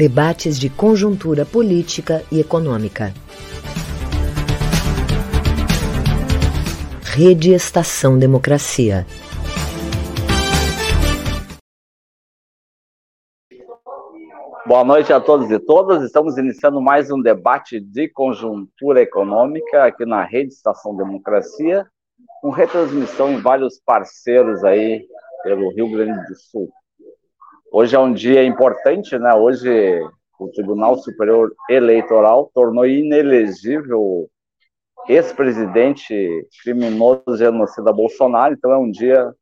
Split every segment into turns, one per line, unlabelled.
Debates de conjuntura política e econômica. Rede Estação Democracia.
Boa noite a todos e todas. Estamos iniciando mais um debate de conjuntura econômica aqui na Rede Estação Democracia, com retransmissão em vários parceiros aí pelo Rio Grande do Sul. Hoje é um dia importante, né? Hoje o Tribunal Superior Eleitoral tornou inelegível ex-presidente criminoso genocida Bolsonaro, então é um dia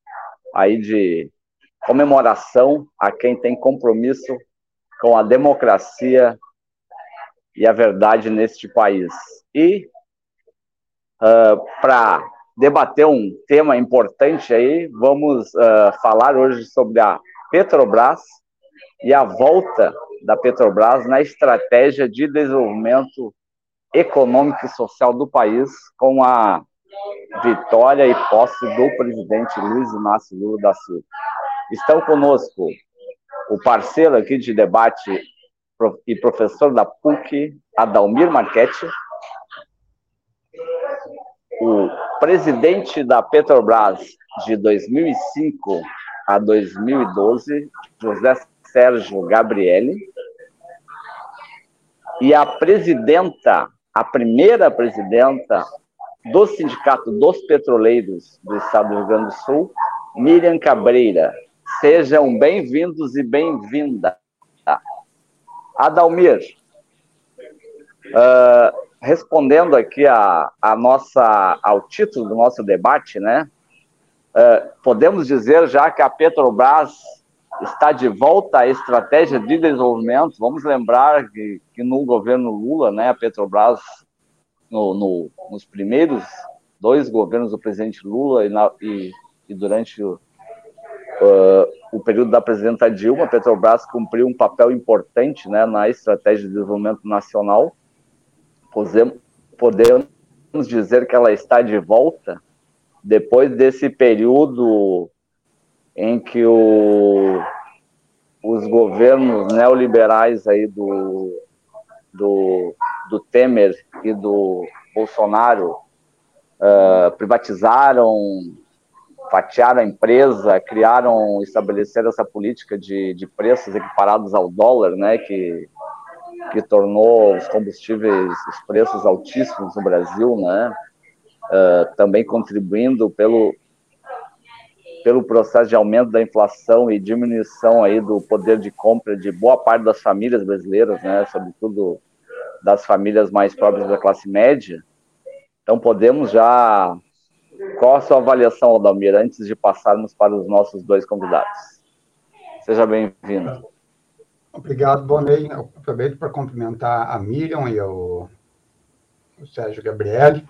aí de comemoração a quem tem compromisso com a democracia e a verdade neste país. E uh, para debater um tema importante aí, vamos uh, falar hoje sobre a Petrobras e a volta da Petrobras na estratégia de desenvolvimento econômico e social do país com a vitória e posse do presidente Luiz Inácio Lula da Silva. Estão conosco o parceiro aqui de debate e professor da PUC, Adalmir Marchetti, o presidente da Petrobras de 2005 a 2012, José Sérgio Gabriele, e a presidenta, a primeira presidenta do Sindicato dos Petroleiros do Estado do Rio Grande do Sul, Miriam Cabreira. Sejam bem-vindos e bem-vinda. Adalmir, uh, respondendo aqui a, a nossa, ao título do nosso debate, né? Uh, podemos dizer já que a Petrobras está de volta à estratégia de desenvolvimento. Vamos lembrar que, que no governo Lula, né, a Petrobras, no, no, nos primeiros dois governos do presidente Lula e, na, e, e durante o, uh, o período da presidenta Dilma, a Petrobras cumpriu um papel importante né, na estratégia de desenvolvimento nacional. Podemos, podemos dizer que ela está de volta depois desse período em que o, os governos neoliberais aí do, do, do Temer e do Bolsonaro uh, privatizaram, fatiaram a empresa, criaram, estabeleceram essa política de, de preços equiparados ao dólar, né, que, que tornou os combustíveis, os preços altíssimos no Brasil, né, uh, também contribuindo pelo, pelo processo de aumento da inflação e diminuição aí do poder de compra de boa parte das famílias brasileiras, né, sobretudo das famílias mais próprias da classe média. Então, podemos já. Qual a sua avaliação, Aldamir, antes de passarmos para os nossos dois convidados? Seja bem-vindo.
Obrigado, Bonei. aproveito para cumprimentar a Miriam e o, o Sérgio Gabriele,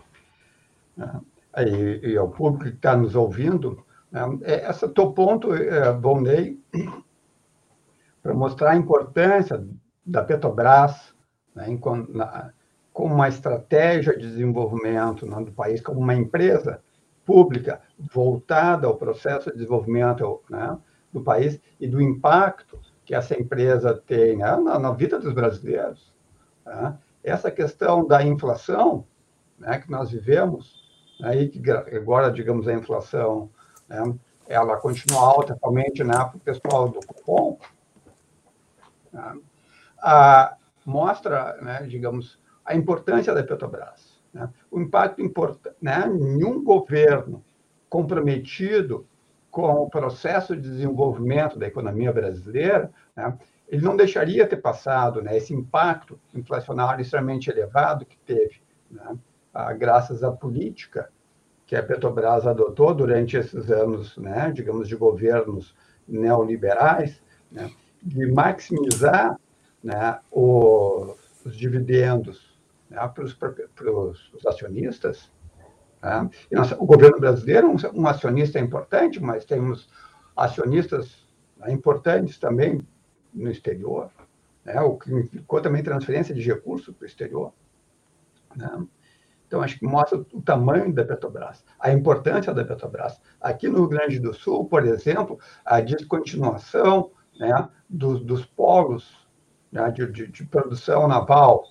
né, e, e ao público que está nos ouvindo. Né? É, esse teu ponto, é, para mostrar a importância da Petrobras né, em, na, como uma estratégia de desenvolvimento né, do país, como uma empresa pública voltada ao processo de desenvolvimento né, do país e do impacto que essa empresa tem né, na, na, vida dos brasileiros. Né? Essa questão da inflação né, que nós vivemos, que agora, digamos, a inflação né? ela continua alta, realmente, né, para o pessoal do cupom, né? ah, mostra, né, digamos, a importância da Petrobras. Né? O impacto importante, né? nenhum governo comprometido com o processo de desenvolvimento da economia brasileira, né? ele não deixaria ter passado né, esse impacto inflacionário extremamente elevado que teve, né? Ah, graças à política que a Petrobras adotou durante esses anos, né, digamos, de governos neoliberais, né, de maximizar né, o, os dividendos né, para, os, para os acionistas. Né? O governo brasileiro é um, um, acionista importante, mas temos acionistas né, importantes também no exterior, né, o que implicou também transferência de recursos para o exterior. Né? Então, acho que mostra o tamanho da Petrobras, a importância da Petrobras. Aqui no Rio Grande do Sul, por exemplo, a descontinuação né, dos, dos polos né, de, de, de, produção naval.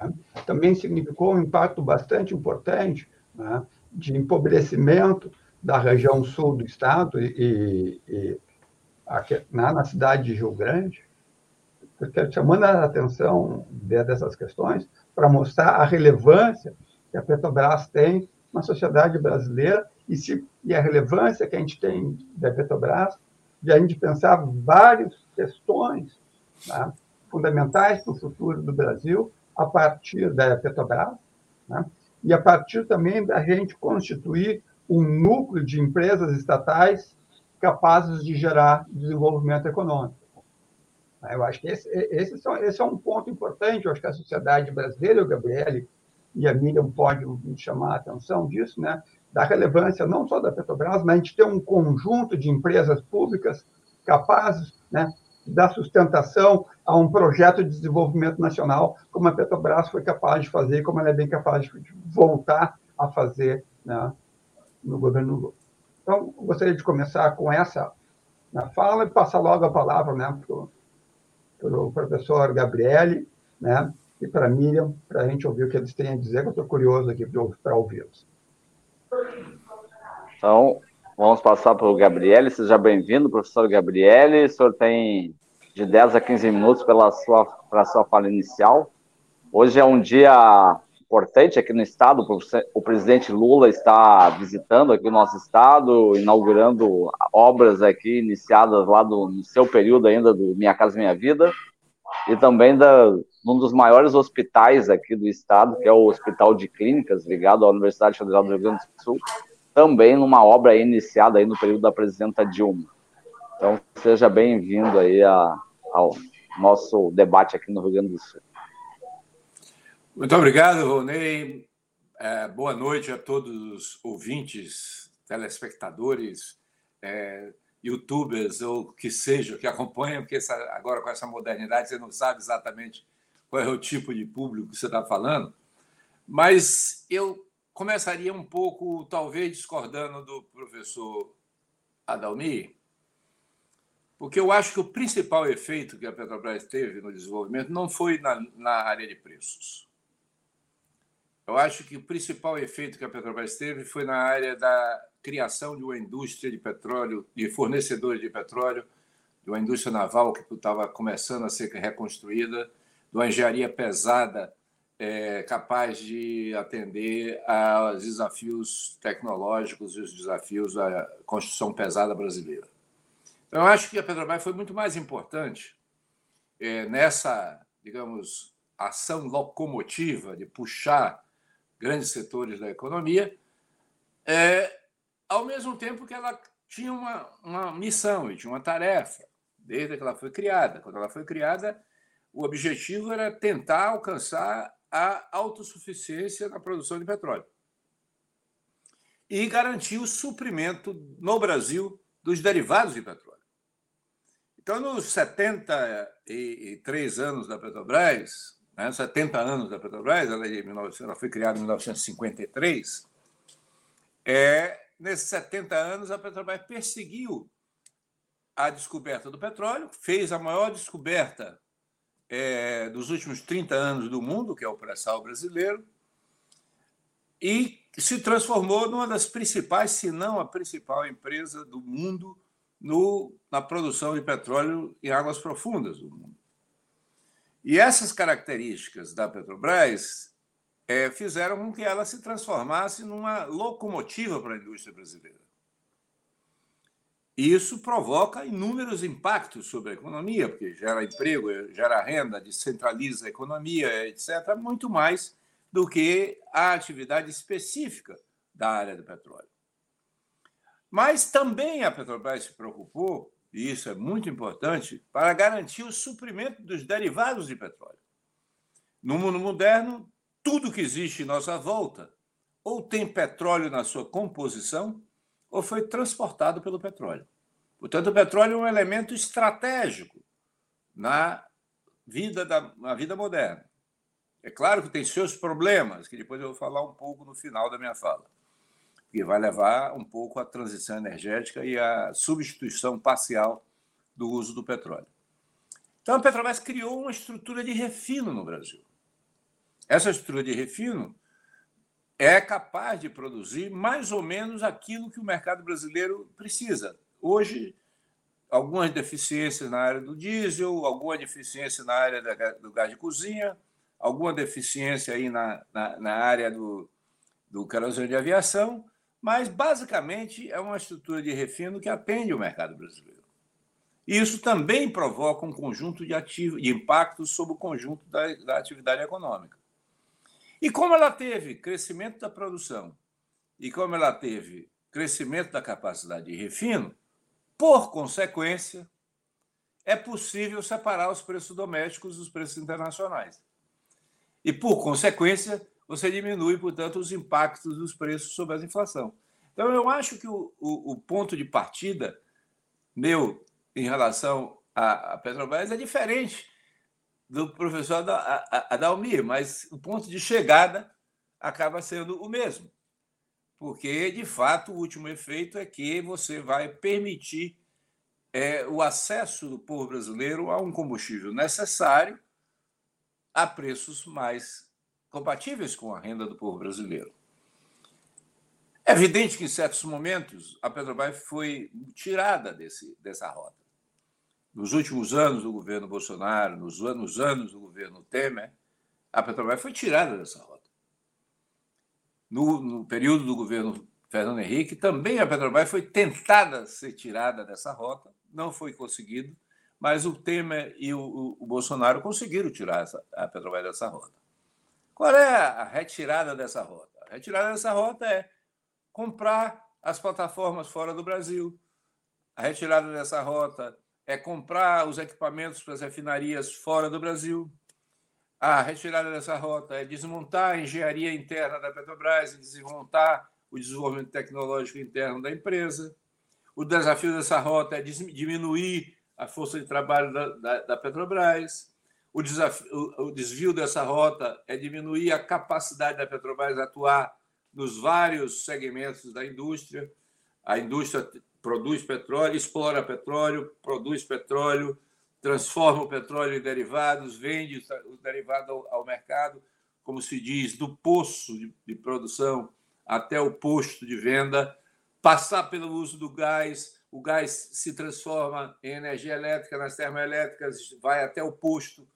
Né? Também significou um impacto bastante importante né, de empobrecimento da região sul do estado e, e aqui, na, na cidade de Rio Grande, chamando a atenção dessas questões para mostrar a relevância que a Petrobras tem na sociedade brasileira e, se, e a relevância que a gente tem da Petrobras de a gente pensar várias questões né, fundamentais para o futuro do Brasil a partir da Petrobras né, e a partir também da gente constituir um núcleo de empresas estatais capazes de gerar desenvolvimento econômico. Eu acho que esse, esse, são, esse é um ponto importante. Eu acho que a sociedade brasileira, o Gabriele e a Miriam podem chamar a atenção disso, né? da relevância não só da Petrobras, mas a gente ter um conjunto de empresas públicas capazes né, de dar sustentação a um projeto de desenvolvimento nacional, como a Petrobras foi capaz de fazer, como ela é bem capaz de voltar a fazer né, no governo Lula. Então, gostaria de começar com essa né, fala e passar logo a palavra né, para o professor Gabriele né, e para Miriam, para a gente ouvir o que eles têm a dizer, que eu estou curioso aqui para ouvi-los.
Então, vamos passar para o Gabriele. Seja bem-vindo, professor Gabriele. O senhor tem de 10 a 15 minutos sua, para a sua fala inicial. Hoje é um dia importante aqui no estado. O presidente Lula está visitando aqui o nosso estado, inaugurando obras aqui iniciadas lá do, no seu período ainda do Minha Casa Minha Vida e também da, um dos maiores hospitais aqui do estado, que é o Hospital de Clínicas, ligado à Universidade Federal do Rio Grande do Sul, também numa obra iniciada aí no período da presidenta Dilma. Então, seja bem-vindo aí a, ao nosso debate aqui no Rio Grande do Sul.
Muito obrigado, Ronei. É, boa noite a todos os ouvintes, telespectadores, é, youtubers ou que seja, que acompanham, porque essa, agora com essa modernidade você não sabe exatamente qual é o tipo de público que você está falando. Mas eu começaria um pouco, talvez, discordando do professor Adalmi, porque eu acho que o principal efeito que a Petrobras teve no desenvolvimento não foi na, na área de preços. Eu acho que o principal efeito que a Petrobras teve foi na área da criação de uma indústria de petróleo, de fornecedores de petróleo, de uma indústria naval que estava começando a ser reconstruída, de uma engenharia pesada é, capaz de atender aos desafios tecnológicos e os desafios da construção pesada brasileira. Então, eu acho que a Petrobras foi muito mais importante é, nessa, digamos, ação locomotiva de puxar grandes setores da economia, é, ao mesmo tempo que ela tinha uma, uma missão e tinha uma tarefa, desde que ela foi criada. Quando ela foi criada, o objetivo era tentar alcançar a autossuficiência na produção de petróleo e garantir o suprimento no Brasil dos derivados de petróleo. Então, nos 73 anos da Petrobras, né, 70 anos da Petrobras, ela, ela foi criada em 1953, é, nesses 70 anos, a Petrobras perseguiu a descoberta do petróleo, fez a maior descoberta é, dos últimos 30 anos do mundo, que é o pré-sal brasileiro, e se transformou numa das principais, se não a principal empresa do mundo no, na produção de petróleo em águas profundas do mundo. E essas características da Petrobras é, fizeram com que ela se transformasse numa locomotiva para a indústria brasileira. Isso provoca inúmeros impactos sobre a economia, porque gera emprego, gera renda, descentraliza a economia, etc., muito mais do que a atividade específica da área do petróleo. Mas também a Petrobras se preocupou, e isso é muito importante, para garantir o suprimento dos derivados de petróleo. No mundo moderno, tudo que existe em nossa volta ou tem petróleo na sua composição ou foi transportado pelo petróleo. Portanto, o petróleo é um elemento estratégico na vida, da, na vida moderna. É claro que tem seus problemas, que depois eu vou falar um pouco no final da minha fala, que vai levar um pouco à transição energética e à substituição parcial do uso do petróleo. Então a Petrobras criou uma estrutura de refino no Brasil. Essa estrutura de refino é capaz de produzir mais ou menos aquilo que o mercado brasileiro precisa. Hoje, algumas deficiências na área do diesel, alguma deficiência na área do gás de cozinha, alguma deficiência aí na, na, na área do, do querosene de aviação, mas basicamente é uma estrutura de refino que atende o mercado brasileiro. Isso também provoca um conjunto de, ativo, de impactos sobre o conjunto da, da atividade econômica. E como ela teve crescimento da produção e como ela teve crescimento da capacidade de refino, por consequência, é possível separar os preços domésticos dos preços internacionais. E, por consequência, você diminui, portanto, os impactos dos preços sobre a inflação. Então, eu acho que o, o, o ponto de partida meu em relação à, Petrobras é diferente do professor Adalmir, mas o ponto de chegada acaba sendo o mesmo. Porque, de fato, o último efeito é que você vai permitir é, o acesso do povo brasileiro a um combustível necessário a preços mais compatíveis com a renda do povo brasileiro. É evidente que, em certos momentos, a Petrobras foi tirada desse, dessa rota. Nos últimos anos do governo Bolsonaro, nos anos, anos do governo Temer, a Petrobras foi tirada dessa rota. No, no período do governo Fernando Henrique, também a Petrobras foi tentada ser tirada dessa rota, não foi conseguido, mas o Temer e o, o, o Bolsonaro conseguiram tirar essa, a Petrobras dessa rota. Qual é a retirada dessa rota? A retirada dessa rota é comprar as plataformas fora do Brasil. A retirada dessa rota é comprar os equipamentos para as refinarias fora do Brasil. A retirada dessa rota é desmontar a engenharia interna da Petrobras e desmontar o desenvolvimento tecnológico interno da empresa. O desafio dessa rota é diminuir a força de trabalho da, da, da Petrobras. O, desafio, o, desvio dessa rota é diminuir a capacidade da Petrobras atuar nos vários segmentos da indústria. A indústria produz petróleo, explora petróleo, produz petróleo, transforma o petróleo em derivados, vende o derivado ao, mercado, como se diz, do poço de produção até o posto de venda, passar pelo uso do gás, o gás se transforma em energia elétrica nas termoelétricas, vai até o posto,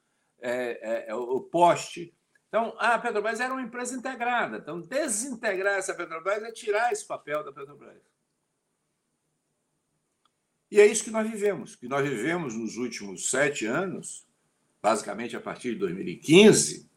é, é, é, o poste. Então, a Petrobras era uma empresa integrada. Então, desintegrar essa Petrobras é tirar esse papel da Petrobras. E é isso que nós vivemos, que nós vivemos nos últimos sete anos, basicamente a partir de 2015,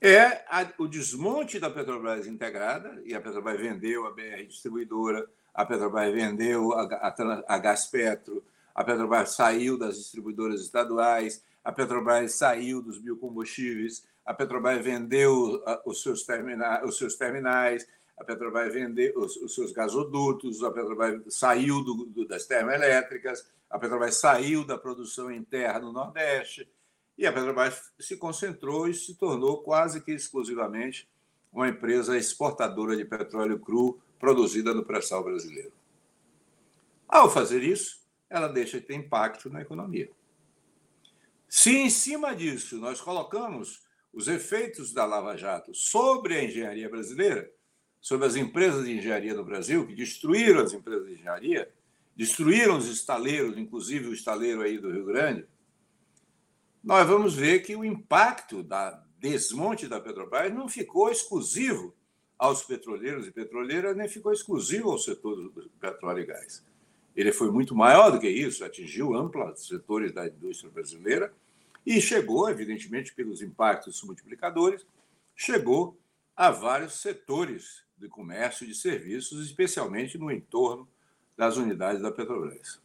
é a, o desmonte da Petrobras integrada, e a Petrobras vendeu a BR Distribuidora, a Petrobras vendeu a, a, a Gaspetro, a Petrobras saiu das distribuidoras estaduais, a Petrobras saiu dos biocombustíveis, a Petrobras vendeu os seus, os seus terminais, a Petrobras vendeu os, os seus gasodutos, a Petrobras saiu do, do, das termoelétricas, a Petrobras saiu da produção interna no Nordeste, e a Petrobras se concentrou e se tornou quase que exclusivamente uma empresa exportadora de petróleo cru produzida no pré-sal brasileiro. Ao fazer isso, ela deixa de ter impacto na economia. Se em cima disso nós colocamos os efeitos da Lava Jato sobre a engenharia brasileira, sobre as empresas de engenharia do Brasil, que destruíram as empresas de engenharia, destruíram os estaleiros, inclusive o estaleiro aí do Rio Grande, nós vamos ver que o impacto da desmonte da Petrobras não ficou exclusivo aos petroleiros e petroleiras, nem ficou exclusivo ao setor do petróleo e gás. Ele foi muito maior do que isso, atingiu amplos setores da indústria brasileira e chegou, evidentemente, pelos impactos multiplicadores, chegou a vários setores de comércio e de serviços, especialmente no entorno das unidades da Petrobras.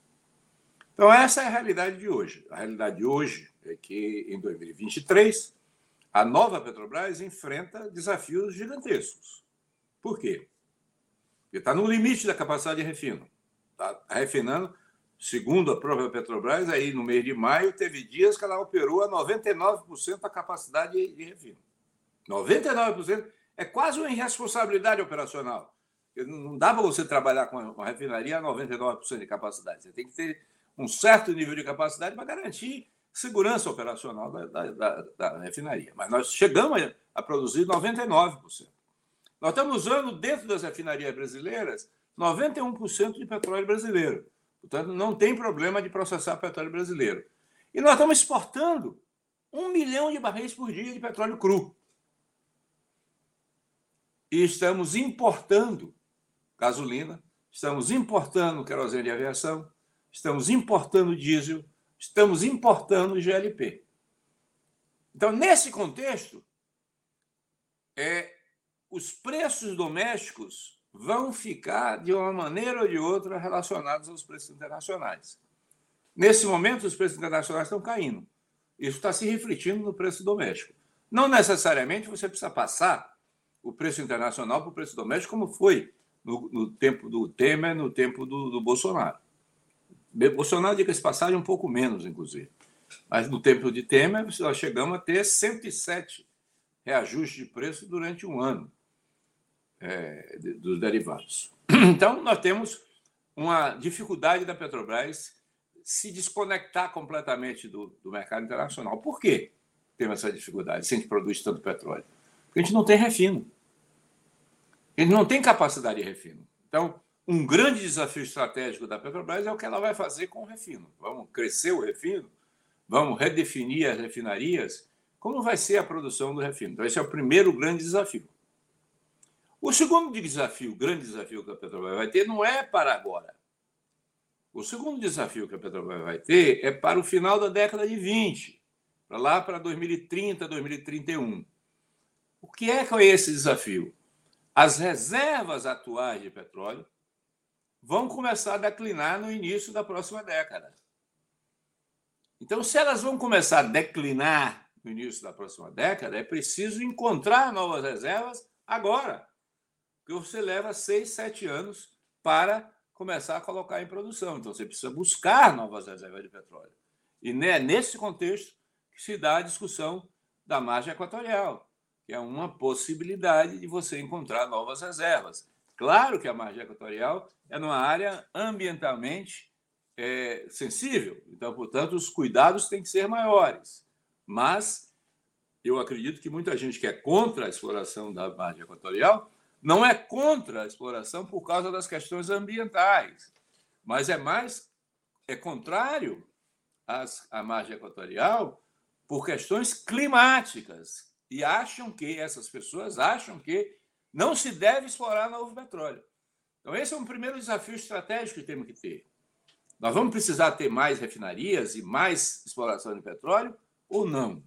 Então, essa é a realidade de hoje. A realidade de hoje é que, em 2023, a nova Petrobras enfrenta desafios gigantescos. Por quê? Porque está no limite da capacidade de refino. Está refinando, segundo a própria Petrobras, aí no mês de maio, teve dias que ela operou a 99% da capacidade de refino. 99% é quase uma irresponsabilidade operacional. Não dá para você trabalhar com uma refinaria a 99% de capacidade. Você tem que ter um certo nível de capacidade para garantir segurança operacional da, da, da, da refinaria. Mas nós chegamos a, a produzir 99%. Nós estamos usando, dentro das refinarias brasileiras, 91% de petróleo brasileiro. Portanto, não tem problema de processar petróleo brasileiro. E nós estamos exportando um milhão de barris por dia de petróleo cru. E estamos importando gasolina, estamos importando querosene de aviação, estamos importando diesel, estamos importando GLP. Então, nesse contexto, é, os preços domésticos vão ficar, de uma maneira ou de outra, relacionados aos preços internacionais. Nesse momento, os preços internacionais estão caindo. Isso está se refletindo no preço doméstico. Não necessariamente você precisa passar o preço internacional para o preço doméstico, como foi no, no tempo do Temer, no tempo do, do Bolsonaro. Bolsonaro, diga-se passagem, um pouco menos, inclusive. Mas no tempo de Temer, nós chegamos a ter 107 reajustes de preço durante um ano é, dos derivados. Então, nós temos uma dificuldade da Petrobras se desconectar completamente do, do mercado internacional. Por quê temos essa dificuldade se a gente produz tanto petróleo? Porque a gente não tem refino. A gente não tem capacidade de refino. Então, um grande desafio estratégico da Petrobras é o que ela vai fazer com o refino. Vamos crescer o refino, vamos redefinir as refinarias. Como vai ser a produção do refino? Então, esse é o primeiro grande desafio. O segundo desafio, grande desafio que a Petrobras vai ter, não é para agora. O segundo desafio que a Petrobras vai ter é para o final da década de 20, para lá para 2030, 2031. O que é que é esse desafio? As reservas atuais de petróleo vão começar a declinar no início da próxima década. Então, se elas vão começar a declinar no início da próxima década, é preciso encontrar novas reservas agora. Porque você leva seis, sete anos para começar a colocar em produção. Então, você precisa buscar novas reservas de petróleo. E é nesse contexto que se dá a discussão da margem equatorial, que é uma possibilidade de você encontrar novas reservas. Claro que a margem equatorial é numa área ambientalmente é, sensível, então, portanto, os cuidados têm que ser maiores. Mas eu acredito que muita gente que é contra a exploração da margem equatorial não é contra a exploração por causa das questões ambientais, mas é mais é contrário às, à margem equatorial por questões climáticas e acham que essas pessoas acham que não se deve explorar novo petróleo. Então, esse é um primeiro desafio estratégico que temos que ter. Nós vamos precisar ter mais refinarias e mais exploração de petróleo ou não?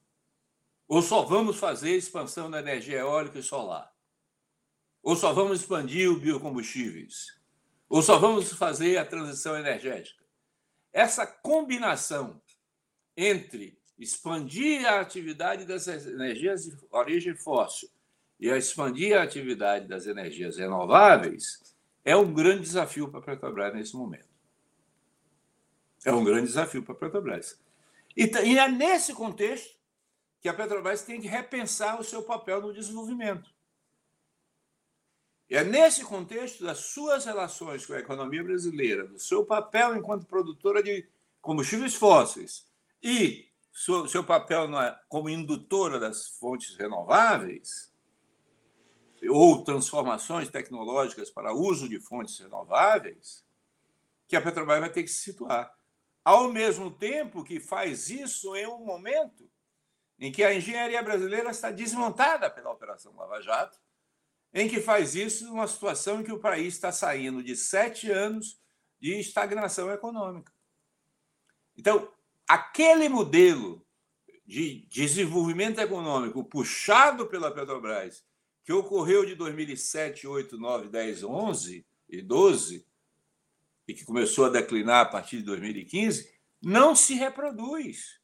Ou só vamos fazer expansão da energia eólica e solar? Ou só vamos expandir os biocombustíveis? Ou só vamos fazer a transição energética? Essa combinação entre expandir a atividade das energias de origem fóssil e a expandir a atividade das energias renováveis é um grande desafio para a Petrobras nesse momento. É um grande desafio para a Petrobras. E é nesse contexto que a Petrobras tem que repensar o seu papel no desenvolvimento. É nesse contexto das suas relações com a economia brasileira, do seu papel enquanto produtora de combustíveis fósseis e seu, seu papel na, como indutora das fontes renováveis, ou transformações tecnológicas para uso de fontes renováveis, que a Petrobras vai ter que se situar. Ao mesmo tempo que faz isso em um momento em que a engenharia brasileira está desmontada pela Operação Lava Jato, em que faz isso numa situação em que o país está saindo de sete anos de estagnação econômica. Então, aquele modelo de desenvolvimento econômico puxado pela Petrobras, que ocorreu de 2007, 8, 9, 10, 11 e 12, e que começou a declinar a partir de 2015, não se reproduz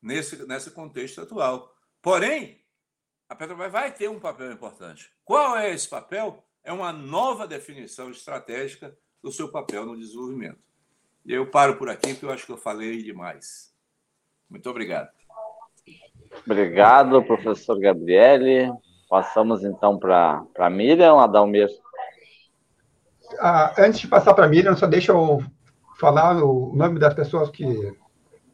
nesse, nesse contexto atual. Porém, a Petrobras vai ter um papel importante. Qual é esse papel? É uma nova definição estratégica do seu papel no desenvolvimento. E eu paro por aqui, porque eu acho que eu falei demais. Muito obrigado.
Obrigado, professor Gabriele. Passamos então para a Miriam Adalmir.
Ah, antes de passar para a Miriam, só deixa eu falar o nome das pessoas que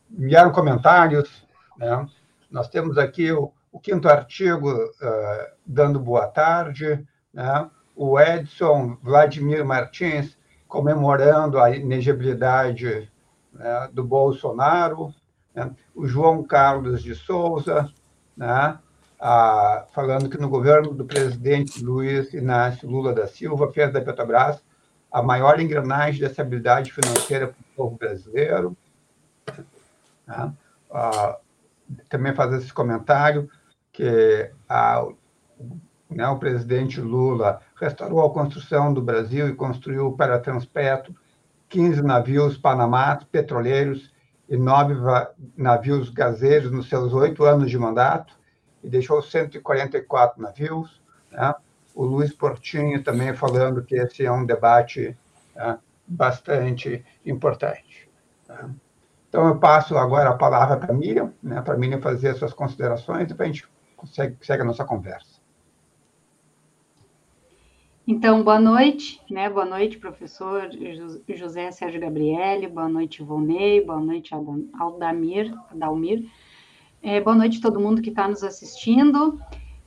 vieram comentários, né? Nós temos aqui o, o quinto artigo uh, dando boa tarde, né? o Edson Vladimir Martins comemorando a inegibilidade né, do Bolsonaro, né? o João Carlos de Souza, né? falando que no governo do presidente Luiz Inácio Lula da Silva fez da Petrobras a maior engrenagem de estabilidade financeira para o povo brasileiro. Né? Também fazer esse comentário que a, né, o presidente Lula restaurou a construção do Brasil e construiu para Transpetro 15 navios panamás petroleiros e nove navios gazeiros nos seus oito anos de mandato e deixou 144 navios. Né? O Luiz Portinho também falando que esse é um debate né, bastante importante. Né? Então, eu passo agora a palavra para a Miriam, né, para a Miriam fazer suas considerações e depois a gente consegue, segue a nossa conversa.
Então, boa noite, né? Boa noite, professor José Sérgio Gabriele, boa noite, Volney, boa noite, Aldamir. É, boa noite a todo mundo que está nos assistindo.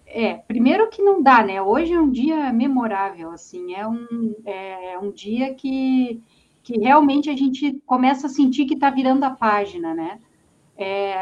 É, primeiro que não dá, né? Hoje é um dia memorável, assim, é um, é um dia que que realmente a gente começa a sentir que está virando a página, né? É,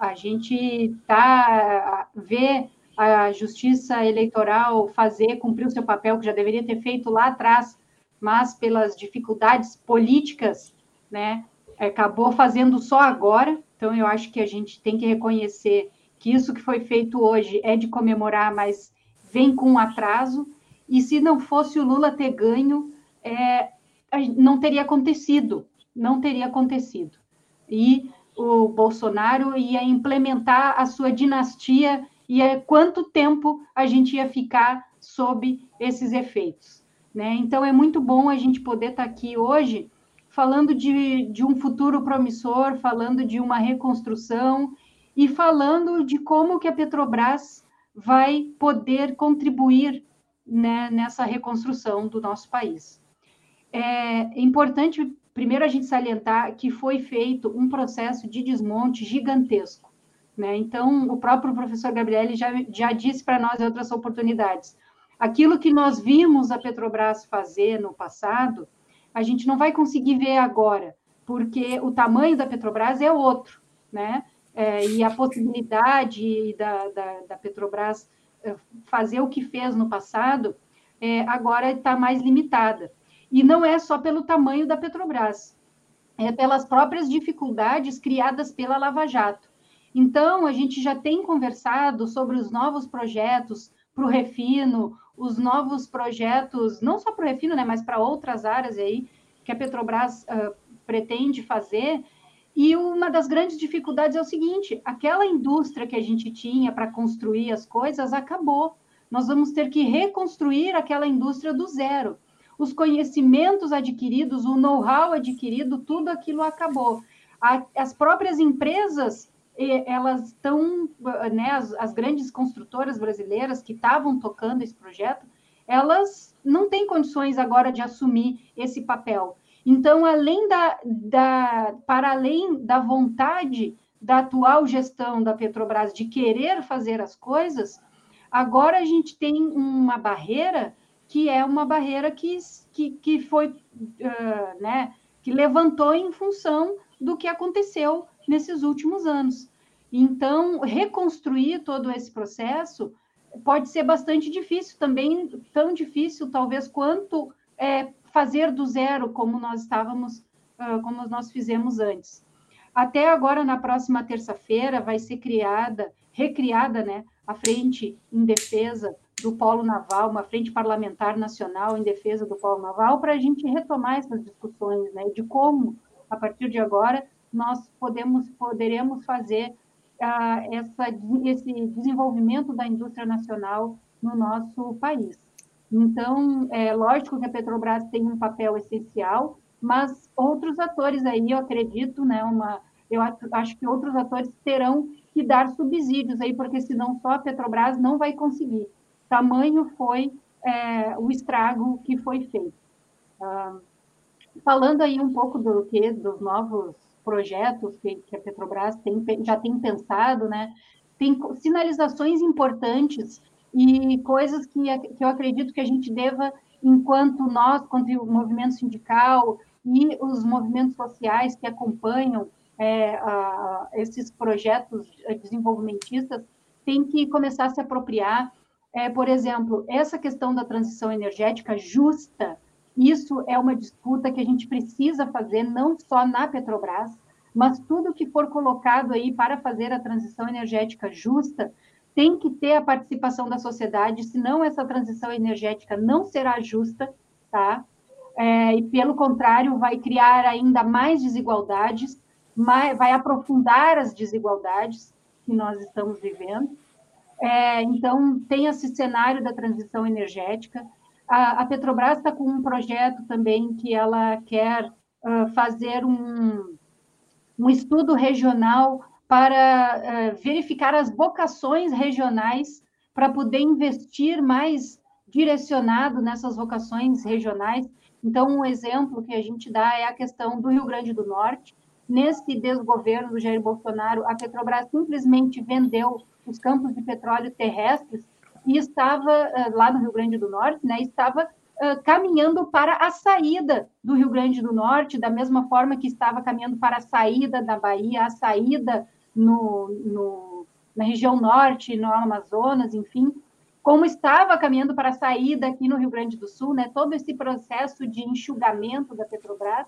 a gente tá vê a justiça eleitoral fazer cumprir o seu papel que já deveria ter feito lá atrás, mas pelas dificuldades políticas, né, acabou fazendo só agora. Então eu acho que a gente tem que reconhecer que isso que foi feito hoje é de comemorar, mas vem com atraso. E se não fosse o Lula ter ganho, é, não teria acontecido, não teria acontecido. E o Bolsonaro ia implementar a sua dinastia e é quanto tempo a gente ia ficar sob esses efeitos. Né? Então, é muito bom a gente poder estar aqui hoje falando de, de um futuro promissor, falando de uma reconstrução e falando de como que a Petrobras vai poder contribuir né, nessa reconstrução do nosso país. É importante, primeiro, a gente salientar que foi feito um processo de desmonte gigantesco. Né? Então, o próprio professor Gabriele já, já disse para nós em outras oportunidades. Aquilo que nós vimos a Petrobras fazer no passado, a gente não vai conseguir ver agora, porque o tamanho da Petrobras é outro, né? É, e a possibilidade da, da, da, Petrobras é, fazer o que fez no passado é, agora está mais limitada. E não é só pelo tamanho da Petrobras, é pelas próprias dificuldades criadas pela Lava Jato. Então, a gente já tem conversado sobre os novos projetos para o refino, os novos projetos, não só para o refino, né, mas para outras áreas aí que a Petrobras uh, pretende fazer. E uma das grandes dificuldades é o seguinte: aquela indústria que a gente tinha para construir as coisas acabou. Nós vamos ter que reconstruir aquela indústria do zero os conhecimentos adquiridos, o know-how adquirido, tudo aquilo acabou. as próprias empresas, elas estão, né, as, as grandes construtoras brasileiras que estavam tocando esse projeto, elas não têm condições agora de assumir esse papel. Então, além da, da, para além da vontade da atual gestão da Petrobras de querer fazer as coisas, agora a gente tem uma barreira que é uma barreira que, que, que foi, uh, né, que levantou em função do que aconteceu nesses últimos anos. Então, reconstruir todo esse processo pode ser bastante difícil também, tão difícil talvez quanto é, fazer do zero como nós estávamos, uh, como nós fizemos antes. Até agora, na próxima terça-feira, vai ser criada, recriada, né, a frente em defesa do Polo Naval, uma frente parlamentar nacional em defesa do Polo Naval, para a gente retomar essas discussões, né, de como, a partir de agora, nós podemos, poderemos fazer uh, essa, esse desenvolvimento da indústria nacional no nosso país. Então, é lógico que a Petrobras tem um papel essencial, mas outros atores aí, eu acredito, né, uma, eu acho que outros atores terão que dar subsídios aí, porque senão só a Petrobras não vai conseguir tamanho foi é, o estrago que foi feito. Ah, falando aí um pouco do que dos novos projetos que, que a Petrobras tem, já tem pensado, né? Tem sinalizações importantes e coisas que, que eu acredito que a gente deva, enquanto nós, quanto o movimento sindical e os movimentos sociais que acompanham é, a, esses projetos desenvolvimentistas, tem que começar a se apropriar. É, por exemplo, essa questão da transição energética justa, isso é uma disputa que a gente precisa fazer, não só na Petrobras, mas tudo que for colocado aí para fazer a transição energética justa tem que ter a participação da sociedade, senão essa transição energética não será justa, tá? É, e pelo contrário, vai criar ainda mais desigualdades, mais, vai aprofundar as desigualdades que nós estamos vivendo. É, então, tem esse cenário da transição energética. A, a Petrobras está com um projeto também que ela quer uh, fazer um, um estudo regional para uh, verificar as vocações regionais, para poder investir mais direcionado nessas vocações regionais. Então, um exemplo que a gente dá é a questão do Rio Grande do Norte. Nesse desgoverno do Jair Bolsonaro, a Petrobras simplesmente vendeu os campos de petróleo terrestres e estava uh, lá no Rio Grande do Norte, né, estava uh, caminhando para a saída do Rio Grande do Norte, da mesma forma que estava caminhando para a saída da Bahia, a saída no, no, na região norte, no Amazonas, enfim, como estava caminhando para a saída aqui no Rio Grande do Sul, né, todo esse processo de enxugamento da Petrobras,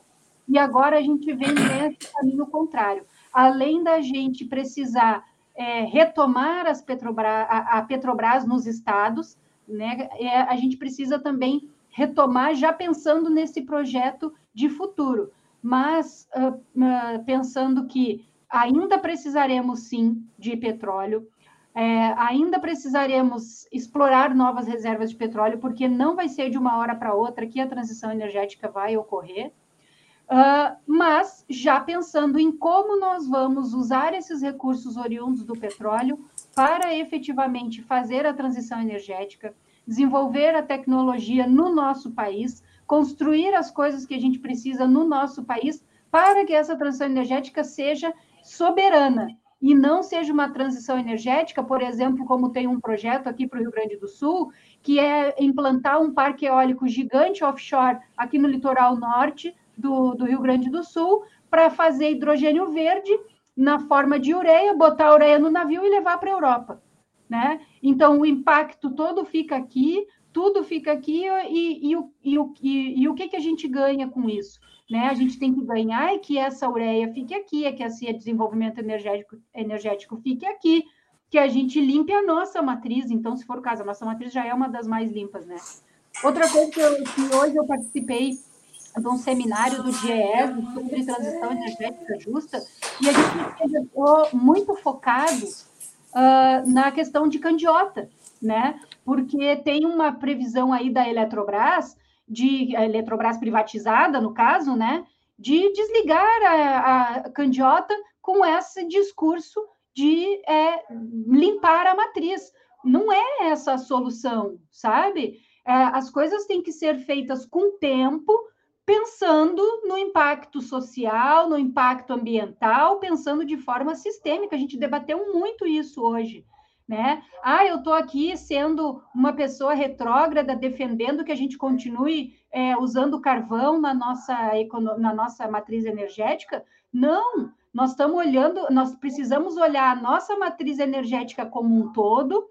e agora a gente vem nesse caminho contrário. Além da gente precisar é, retomar as Petrobras, a, a, Petrobras nos estados, né? É, a gente precisa também retomar já pensando nesse projeto de futuro, mas uh, uh, pensando que ainda precisaremos sim de petróleo, é, ainda precisaremos explorar novas reservas de petróleo, porque não vai ser de uma hora para outra que a transição energética vai ocorrer. Uh, mas já pensando em como nós vamos usar esses recursos oriundos do petróleo para efetivamente fazer a transição energética, desenvolver a tecnologia no nosso país, construir as coisas que a gente precisa no nosso país para que essa transição energética seja soberana e não seja uma transição energética, por exemplo, como tem um projeto aqui para o Rio Grande do Sul, que é implantar um parque eólico gigante offshore aqui no litoral norte, do, do Rio Grande do Sul para fazer hidrogênio verde na forma de ureia, botar a ureia no navio e levar para a Europa. Né? Então, o impacto todo fica aqui, tudo fica aqui, e, e, e, e, e o que, que a gente ganha com isso? Né? A gente tem que ganhar é que essa ureia fique aqui, é que esse desenvolvimento energético, energético fique aqui, que a gente limpe a nossa matriz. Então, se for o caso, a nossa matriz já é uma das mais limpas, né? Outra coisa que, eu, que hoje eu participei de um seminário do GES sobre transição energética justa, e a gente ficou muito focado uh, na questão de candiota, né? Porque tem uma previsão aí da Eletrobras, de a Eletrobras privatizada, no caso, né? De desligar a, a candiota com esse discurso de é, limpar a matriz. Não é essa a solução, sabe? É, as coisas têm que ser feitas com tempo, pensando no impacto social, no impacto ambiental, pensando de forma sistêmica. A gente debateu muito isso hoje. Né? Ah, eu estou aqui sendo uma pessoa retrógrada, defendendo que a gente continue é, usando carvão na nossa, na nossa matriz energética. Não, nós estamos olhando, nós precisamos olhar a nossa matriz energética como um todo,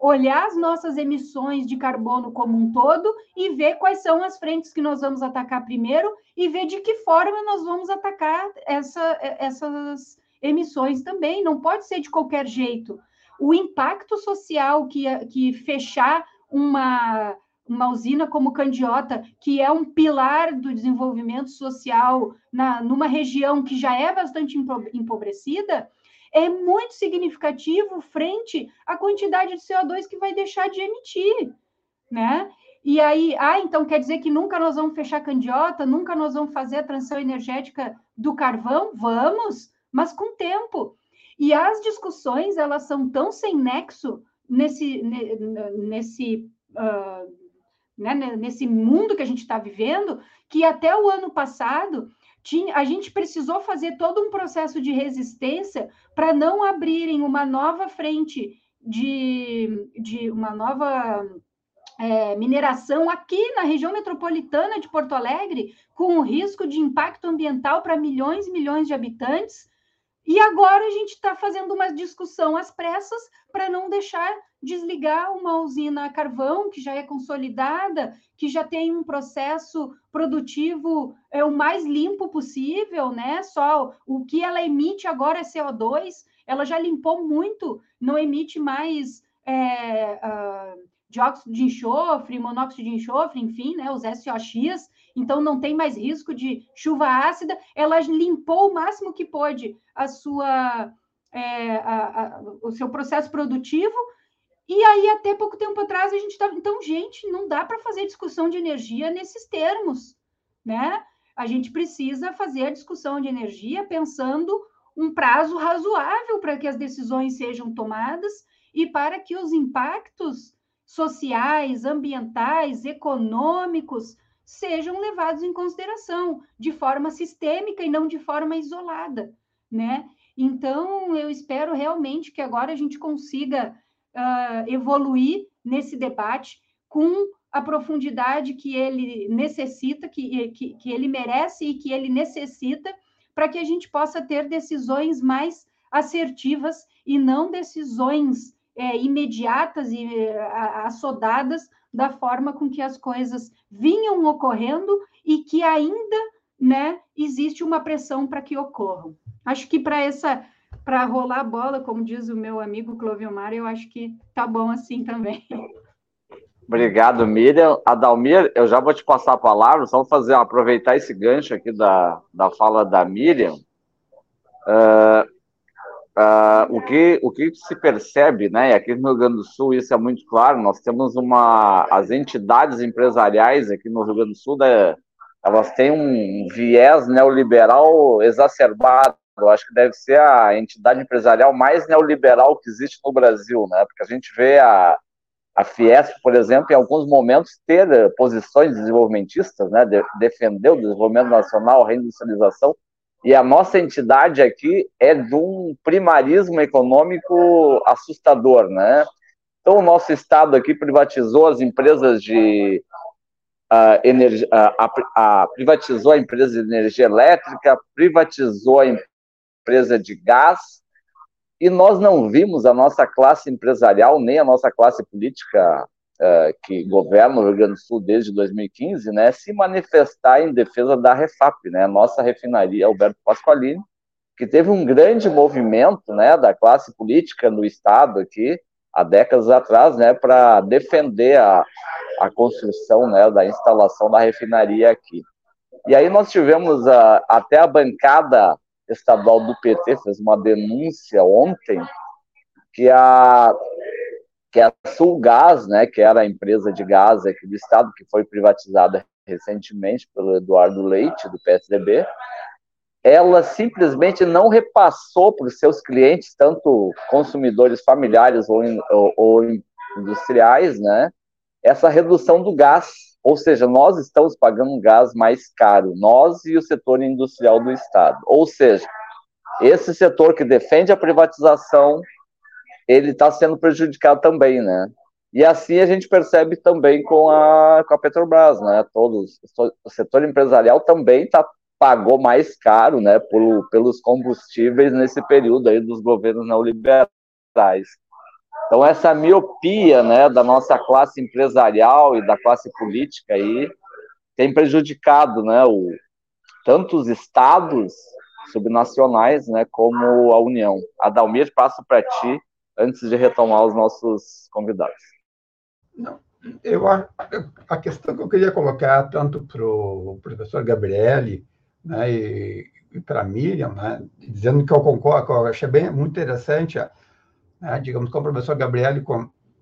olhar as nossas emissões de carbono como um todo e ver quais são as frentes que nós vamos atacar primeiro e ver de que forma nós vamos atacar essa, essas emissões também. Não pode ser de qualquer jeito. O impacto social que, que fechar uma, uma usina como Candiota, que é um pilar do desenvolvimento social na, numa região que já é bastante empobrecida, é muito significativo frente à quantidade de CO2 que vai deixar de emitir, né? E aí, ah, então quer dizer que nunca nós vamos fechar candiota, nunca nós vamos fazer a transição energética do carvão? Vamos, mas com tempo. E as discussões, elas são tão sem nexo nesse, nesse, uh, né, nesse mundo que a gente está vivendo, que até o ano passado tinha, a gente precisou fazer todo um processo de resistência para não abrirem uma nova frente de, de uma nova é, mineração aqui na região metropolitana de Porto Alegre, com o risco de impacto ambiental para milhões e milhões de habitantes. E agora a gente está fazendo uma discussão às pressas para não deixar desligar uma usina a carvão que já é consolidada, que já tem um processo produtivo é o mais limpo possível, né? Só o que ela emite agora é CO2, ela já limpou muito, não emite mais é, uh, dióxido de enxofre, monóxido de enxofre, enfim, né? Os SOX, então não tem mais risco de chuva ácida. Ela limpou o máximo que pôde a sua, é, a, a, o seu processo produtivo e aí, até pouco tempo atrás, a gente estava. Então, gente, não dá para fazer discussão de energia nesses termos, né? A gente precisa fazer a discussão de energia pensando um prazo razoável para que as decisões sejam tomadas e para que os impactos sociais, ambientais, econômicos sejam levados em consideração de forma sistêmica e não de forma isolada, né? Então, eu espero realmente que agora a gente consiga uh, evoluir nesse debate com a profundidade que ele necessita, que, que, que ele merece e que ele necessita, para que a gente possa ter decisões mais assertivas e não decisões é, imediatas e é, assodadas da forma com que as coisas vinham ocorrendo e que ainda né, existe uma pressão para que ocorram. Acho que para essa para rolar a bola, como diz o meu amigo Cloviomar, eu acho que tá bom assim também.
Obrigado, Miriam. Adalmir, eu já vou te passar a palavra, só vou fazer, aproveitar esse gancho aqui da, da fala da Miriam. Uh, uh, o, que, o que se percebe, né, aqui no Rio Grande do Sul isso é muito claro, nós temos uma, as entidades empresariais aqui no Rio Grande do Sul, né, elas têm um viés neoliberal exacerbado, eu acho que deve ser a entidade empresarial mais neoliberal que existe no Brasil, né? Porque a gente vê a, a Fiesp, por exemplo, em alguns momentos ter posições desenvolvimentistas, né? De, defender o desenvolvimento nacional, a reindustrialização, e a nossa entidade aqui é de um primarismo econômico assustador, né? Então, o nosso Estado aqui privatizou as empresas de uh, energia, uh, privatizou a empresa de energia elétrica, privatizou a empresa de gás, e nós não vimos a nossa classe empresarial, nem a nossa classe política uh, que governa o Rio Grande do Sul desde 2015, né, se manifestar em defesa da Refap, né, nossa refinaria Alberto Pasqualini, que teve um grande movimento né, da classe política no Estado aqui, há décadas atrás, né, para defender a, a construção né, da instalação da refinaria aqui. E aí nós tivemos a, até a bancada estadual do PT fez uma denúncia ontem que a que a Sulgás, né, que era a empresa de gás aqui do estado que foi privatizada recentemente pelo Eduardo Leite do PSDB, ela simplesmente não repassou para os seus clientes, tanto consumidores familiares ou, ou, ou industriais, né, essa redução do gás ou seja, nós estamos pagando um gás mais caro, nós e o setor industrial do Estado. Ou seja, esse setor que defende a privatização, ele está sendo prejudicado também, né? E assim a gente percebe também com a, com a Petrobras, né? Todos, o setor empresarial também tá, pagou mais caro, né? Por, pelos combustíveis nesse período aí dos governos neoliberais. Então, essa miopia né, da nossa classe empresarial e da classe política aí tem prejudicado né, o, tanto os estados subnacionais né, como a União. Adalmir, passo para ti antes de retomar os nossos convidados.
Não, eu a questão que eu queria colocar tanto para o professor Gabriele né, e, e para a Miriam, né, dizendo que eu concordo, que eu achei bem muito interessante a, né, digamos, como o professor Gabriele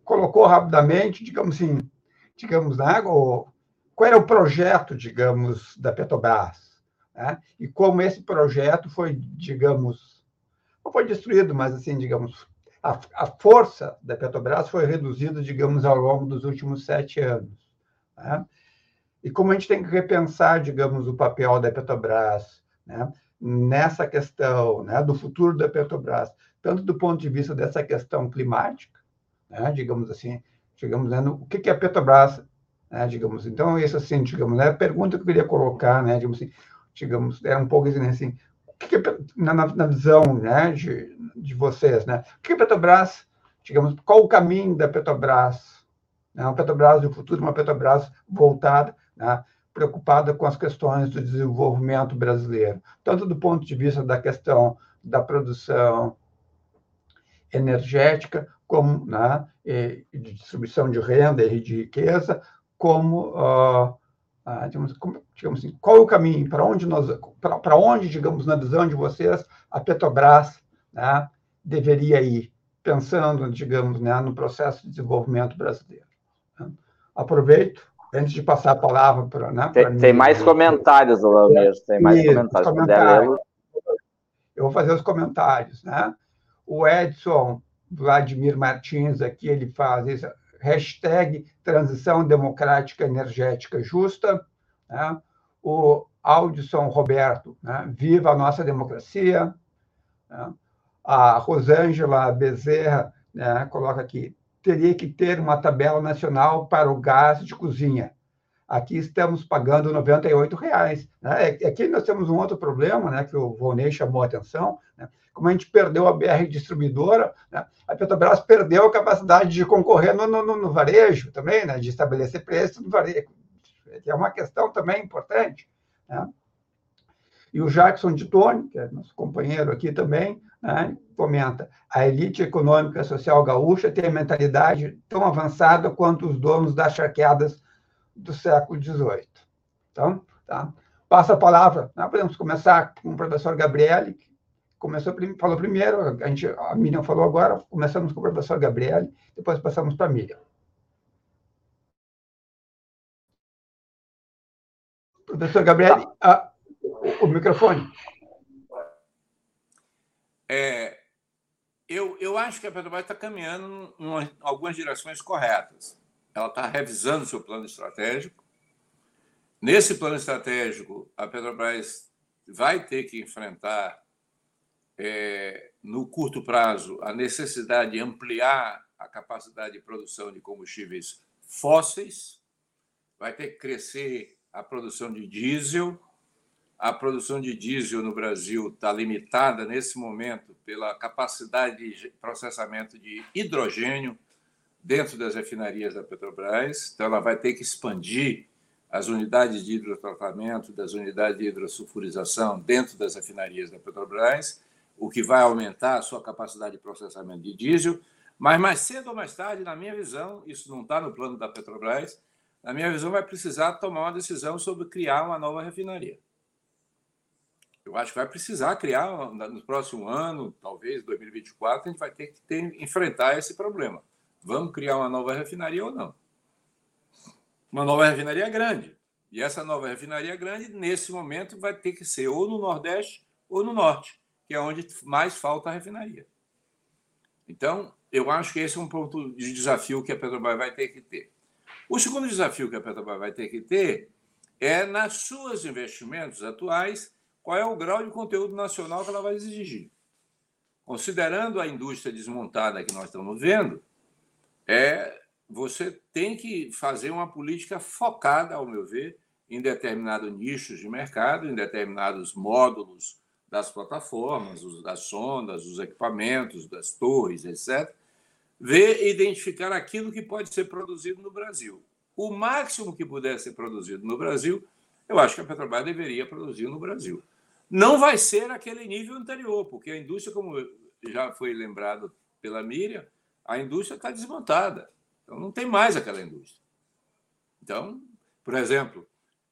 colocou rapidamente, digamos assim, digamos, né, qual era o projeto, digamos, da Petrobras, né, e como esse projeto foi, digamos, não foi destruído, mas, assim, digamos, a, a força da Petrobras foi reduzida, digamos, ao longo dos últimos sete anos. Né? E como a gente tem que repensar, digamos, o papel da Petrobras né, nessa questão né, do futuro da Petrobras, tanto do ponto de vista dessa questão climática, né, digamos assim, digamos, né, no, o que, que é a Petrobras, né, digamos, então, isso assim, digamos, né, a pergunta que eu queria colocar, né, digamos assim, digamos, é um pouco assim, assim o que, que na, na, visão, né, de, de vocês, né, o que, a Petrobras, digamos, qual o caminho da Petrobras, né, uma Petrobras do futuro, uma Petrobras voltada, né, preocupada com as questões do desenvolvimento brasileiro, tanto do ponto de vista da questão da produção energética, como né, de distribuição de renda e de riqueza, como, uh, uh, digamos, digamos assim, qual é o caminho, para onde nós, para onde, digamos, na visão de vocês, a Petrobras né, deveria ir, pensando, digamos, né, no processo de desenvolvimento brasileiro. Né? Aproveito antes de passar a palavra para. Né,
tem, tem mais comentários, Lamer, tem mais
Isso,
comentários.
comentários. Eu vou fazer os comentários. Né? O Edson Vladimir Martins aqui, ele faz isso, hashtag transição democrática energética justa. Né? O Aldson Roberto, né? viva a nossa democracia. Né? A Rosângela Bezerra né? coloca aqui, teria que ter uma tabela nacional para o gás de cozinha. Aqui estamos pagando 98 reais, né? É, aqui nós temos um outro problema, né, que o Vonei chamou a atenção. Né? Como a gente perdeu a BR distribuidora, né? a Petrobras perdeu a capacidade de concorrer no, no, no varejo também, né? de estabelecer preço no varejo. É uma questão também importante. Né? E o Jackson de Tone, que é nosso companheiro aqui também, né, comenta: a elite econômica social gaúcha tem a mentalidade tão avançada quanto os donos das charqueadas do século XVIII. Então, tá? passa a palavra. Né? Podemos começar com o professor Gabriele, que começou, falou primeiro, a, gente, a Miriam falou agora, começamos com o professor Gabriele, depois passamos para a Miriam. Professor Gabriele, tá. o, o microfone.
É, eu, eu acho que a Petrobras está caminhando em algumas direções corretas. Ela está revisando seu plano estratégico. Nesse plano estratégico, a Petrobras vai ter que enfrentar, é, no curto prazo, a necessidade de ampliar a capacidade de produção de combustíveis fósseis, vai ter que crescer a produção de diesel, a produção de diesel no Brasil está limitada nesse momento pela capacidade de processamento de hidrogênio dentro das refinarias da Petrobras. Então, ela vai ter que expandir as unidades de hidrotratamento, das unidades de hidrosulfurização dentro das refinarias da Petrobras, o que vai aumentar a sua capacidade de processamento de diesel. Mas mais cedo ou mais tarde, na minha visão, isso não está no plano da Petrobras, na minha visão, vai precisar tomar uma decisão sobre criar uma nova refinaria. Eu acho que vai precisar criar no próximo ano, talvez 2024, a gente vai ter que ter, enfrentar esse problema. Vamos criar uma nova refinaria ou não? Uma nova refinaria grande. E essa nova refinaria grande, nesse momento, vai ter que ser ou no Nordeste ou no Norte, que é onde mais falta a refinaria. Então, eu acho que esse é um ponto de desafio que a Petrobras vai ter que ter. O segundo desafio que a Petrobras vai ter que ter é, nas suas investimentos atuais, qual é o grau de conteúdo nacional que ela vai exigir. Considerando a indústria desmontada que nós estamos vendo, é você tem que fazer uma política focada, ao meu ver, em determinados nichos de mercado, em determinados módulos das plataformas, das sondas, dos equipamentos, das torres, etc. Ver identificar aquilo que pode ser produzido no Brasil. O máximo que puder ser produzido no Brasil, eu acho que a Petrobras deveria produzir no Brasil. Não vai ser aquele nível anterior, porque a indústria, como já foi lembrado pela Miriam, a indústria está desmontada. Então, não tem mais aquela indústria. Então, por exemplo,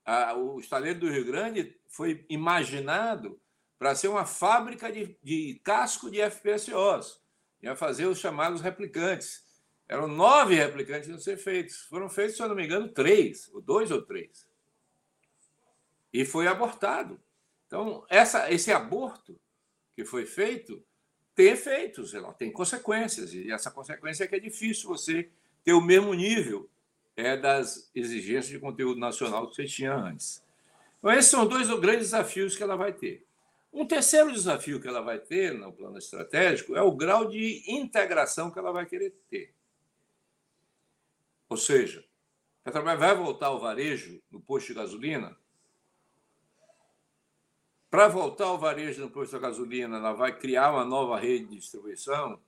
a, o estaleiro do Rio Grande foi imaginado para ser uma fábrica de, de casco de FPSOs. Ia fazer os chamados replicantes. Eram nove replicantes a ser feitos. Foram feitos, se eu não me engano, três, ou dois ou três. E foi abortado. Então, essa, esse aborto que foi feito tem efeitos, ela tem consequências, e essa consequência é que é difícil você ter o mesmo nível é, das exigências de conteúdo nacional que você tinha antes. Então, esses são dois grandes desafios que ela vai ter. Um terceiro desafio que ela vai ter no plano estratégico é o grau de integração que ela vai querer ter. Ou seja, a Petrobras vai voltar ao varejo no posto de gasolina? Para voltar ao varejo no posto de gasolina, ela vai criar uma nova rede de distribuição?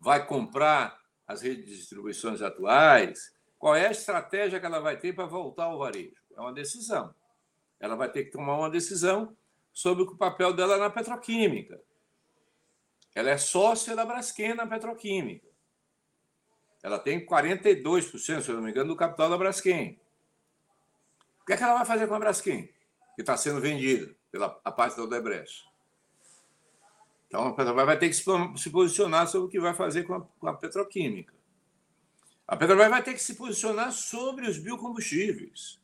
Vai comprar as redes de distribuições atuais? Qual é a estratégia que ela vai ter para voltar ao varejo? É uma decisão. Ela vai ter que tomar uma decisão sobre o papel dela na petroquímica. Ela é sócia da Braskem na petroquímica. Ela tem 42%, se eu não me engano, do capital da Braskem. O que, é que ela vai fazer com a Braskem, que está sendo vendida pela a parte da Odebrecht? Então, a Petrobras vai ter que se posicionar sobre o que vai fazer com a, com a petroquímica. A Petrobras vai ter que se posicionar sobre os biocombustíveis.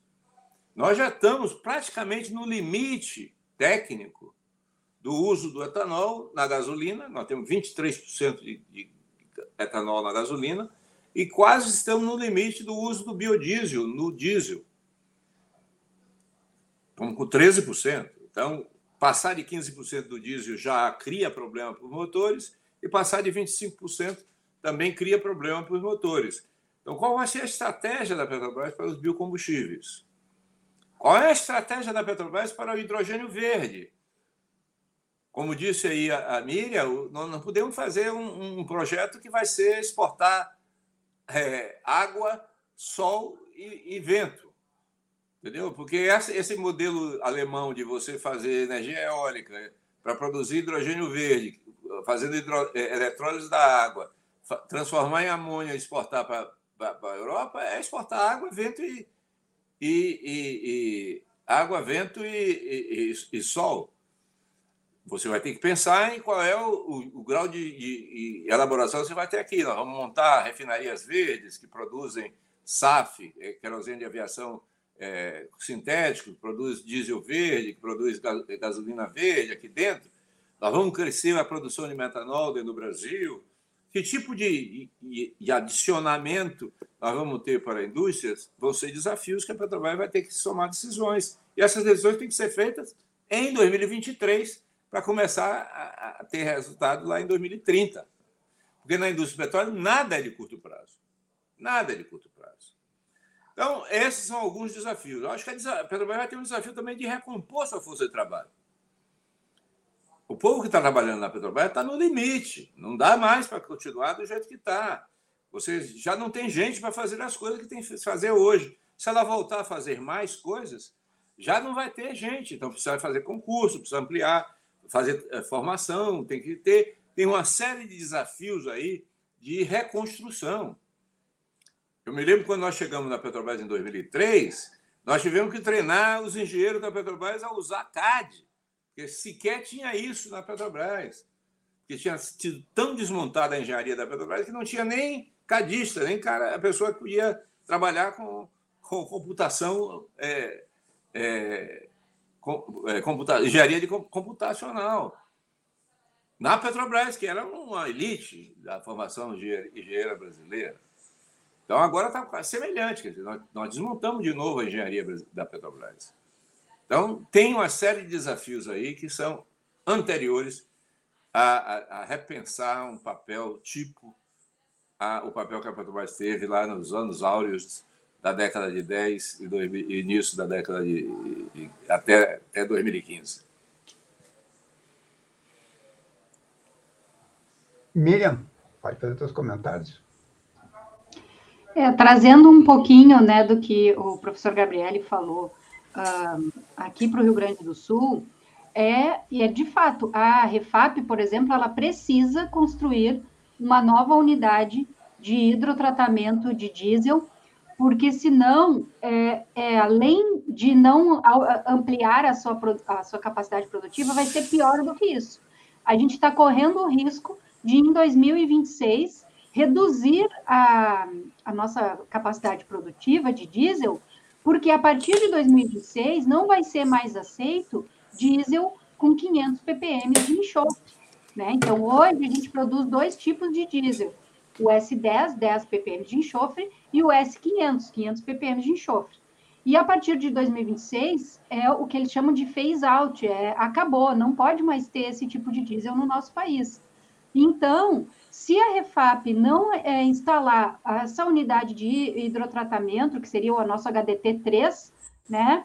Nós já estamos praticamente no limite técnico do uso do etanol na gasolina. Nós temos 23% de, de etanol na gasolina e quase estamos no limite do uso do biodiesel no diesel. Estamos com 13%. Então, passar de 15% do diesel já cria problema para os motores e passar de 25% também cria problema para os motores. Então, qual vai ser a estratégia da Petrobras para os biocombustíveis? Qual é a estratégia da Petrobras para o hidrogênio verde? Como disse aí a, Miriam, nós não podemos fazer um, um, projeto que vai ser exportar é, água, sol e, e, vento. Entendeu? Porque esse, modelo alemão de você fazer energia eólica para produzir hidrogênio verde, fazendo hidro, é, eletrólise da água, transformar em amônia e exportar para a Europa, é exportar água, vento e, e, e, e água, vento e, sol. Você vai ter que pensar em qual é o, o, o grau de, de, de, elaboração que você vai ter aqui. Nós vamos montar refinarias verdes que produzem SAF, é, querosene de aviação é, sintético, que produz diesel verde, que produz gasolina verde aqui dentro. Nós vamos crescer a produção de metanol dentro do Brasil. Que tipo de, de, de adicionamento nós vamos ter para a indústria vão ser desafios que a Petrobras vai ter que somar decisões. E essas decisões têm que ser feitas em 2023 para começar a, a ter resultado lá em 2030. Porque na indústria do petróleo nada é de curto prazo. Nada é de curto prazo. Então, esses são alguns desafios. Eu acho que a Petrobras vai ter um desafio também de recompor sua força de trabalho. O povo que está trabalhando na Petrobras está no limite. Não dá mais para continuar do jeito que está. Você já não tem gente para fazer as coisas que tem que fazer hoje. Se ela voltar a fazer mais coisas, já não vai ter gente. Então precisa fazer concurso, precisa ampliar, fazer eh, formação, tem que ter. Tem uma série de desafios aí de reconstrução. Eu me lembro quando nós chegamos na Petrobras em 2003, nós tivemos que treinar os engenheiros da Petrobras a usar CAD, porque sequer tinha isso na Petrobras. Porque tinha sido tão desmontada a engenharia da Petrobras que não tinha nem cadista, nem cara, a pessoa que podia trabalhar com, com computação, é, é, com, é, computa, engenharia de computacional. Na Petrobras, que era uma elite da formação engenheira brasileira. Então, agora está semelhante. Quer dizer, nós, nós desmontamos de novo a engenharia da Petrobras. Então, tem uma série de desafios aí que são anteriores a, a, a repensar um papel tipo a, o papel que a Petrobras teve lá nos anos áureos da década de 10 e início da década de, de até, até 2015.
Miriam, pode fazer seus comentários.
É, trazendo um pouquinho né, do que o professor Gabriele falou uh, aqui para o Rio Grande do Sul, é, e é de fato, a Refap, por exemplo, ela precisa construir uma nova unidade de hidrotratamento de diesel, porque senão, é, é, além de não ampliar a sua, a sua capacidade produtiva, vai ser pior do que isso. A gente está correndo o risco de, em 2026, reduzir a, a nossa capacidade produtiva de diesel, porque a partir de 2026 não vai ser mais aceito diesel com 500 ppm de enxofre. Né? Então, hoje a gente produz dois tipos de diesel, o S10, 10 ppm de enxofre, e o S500, 500 ppm de enxofre. E a partir de 2026 é o que eles chamam de phase out, é acabou, não pode mais ter esse tipo de diesel no nosso país. Então, se a Refap não é, instalar essa unidade de hidrotratamento, que seria o nosso HDT3, né,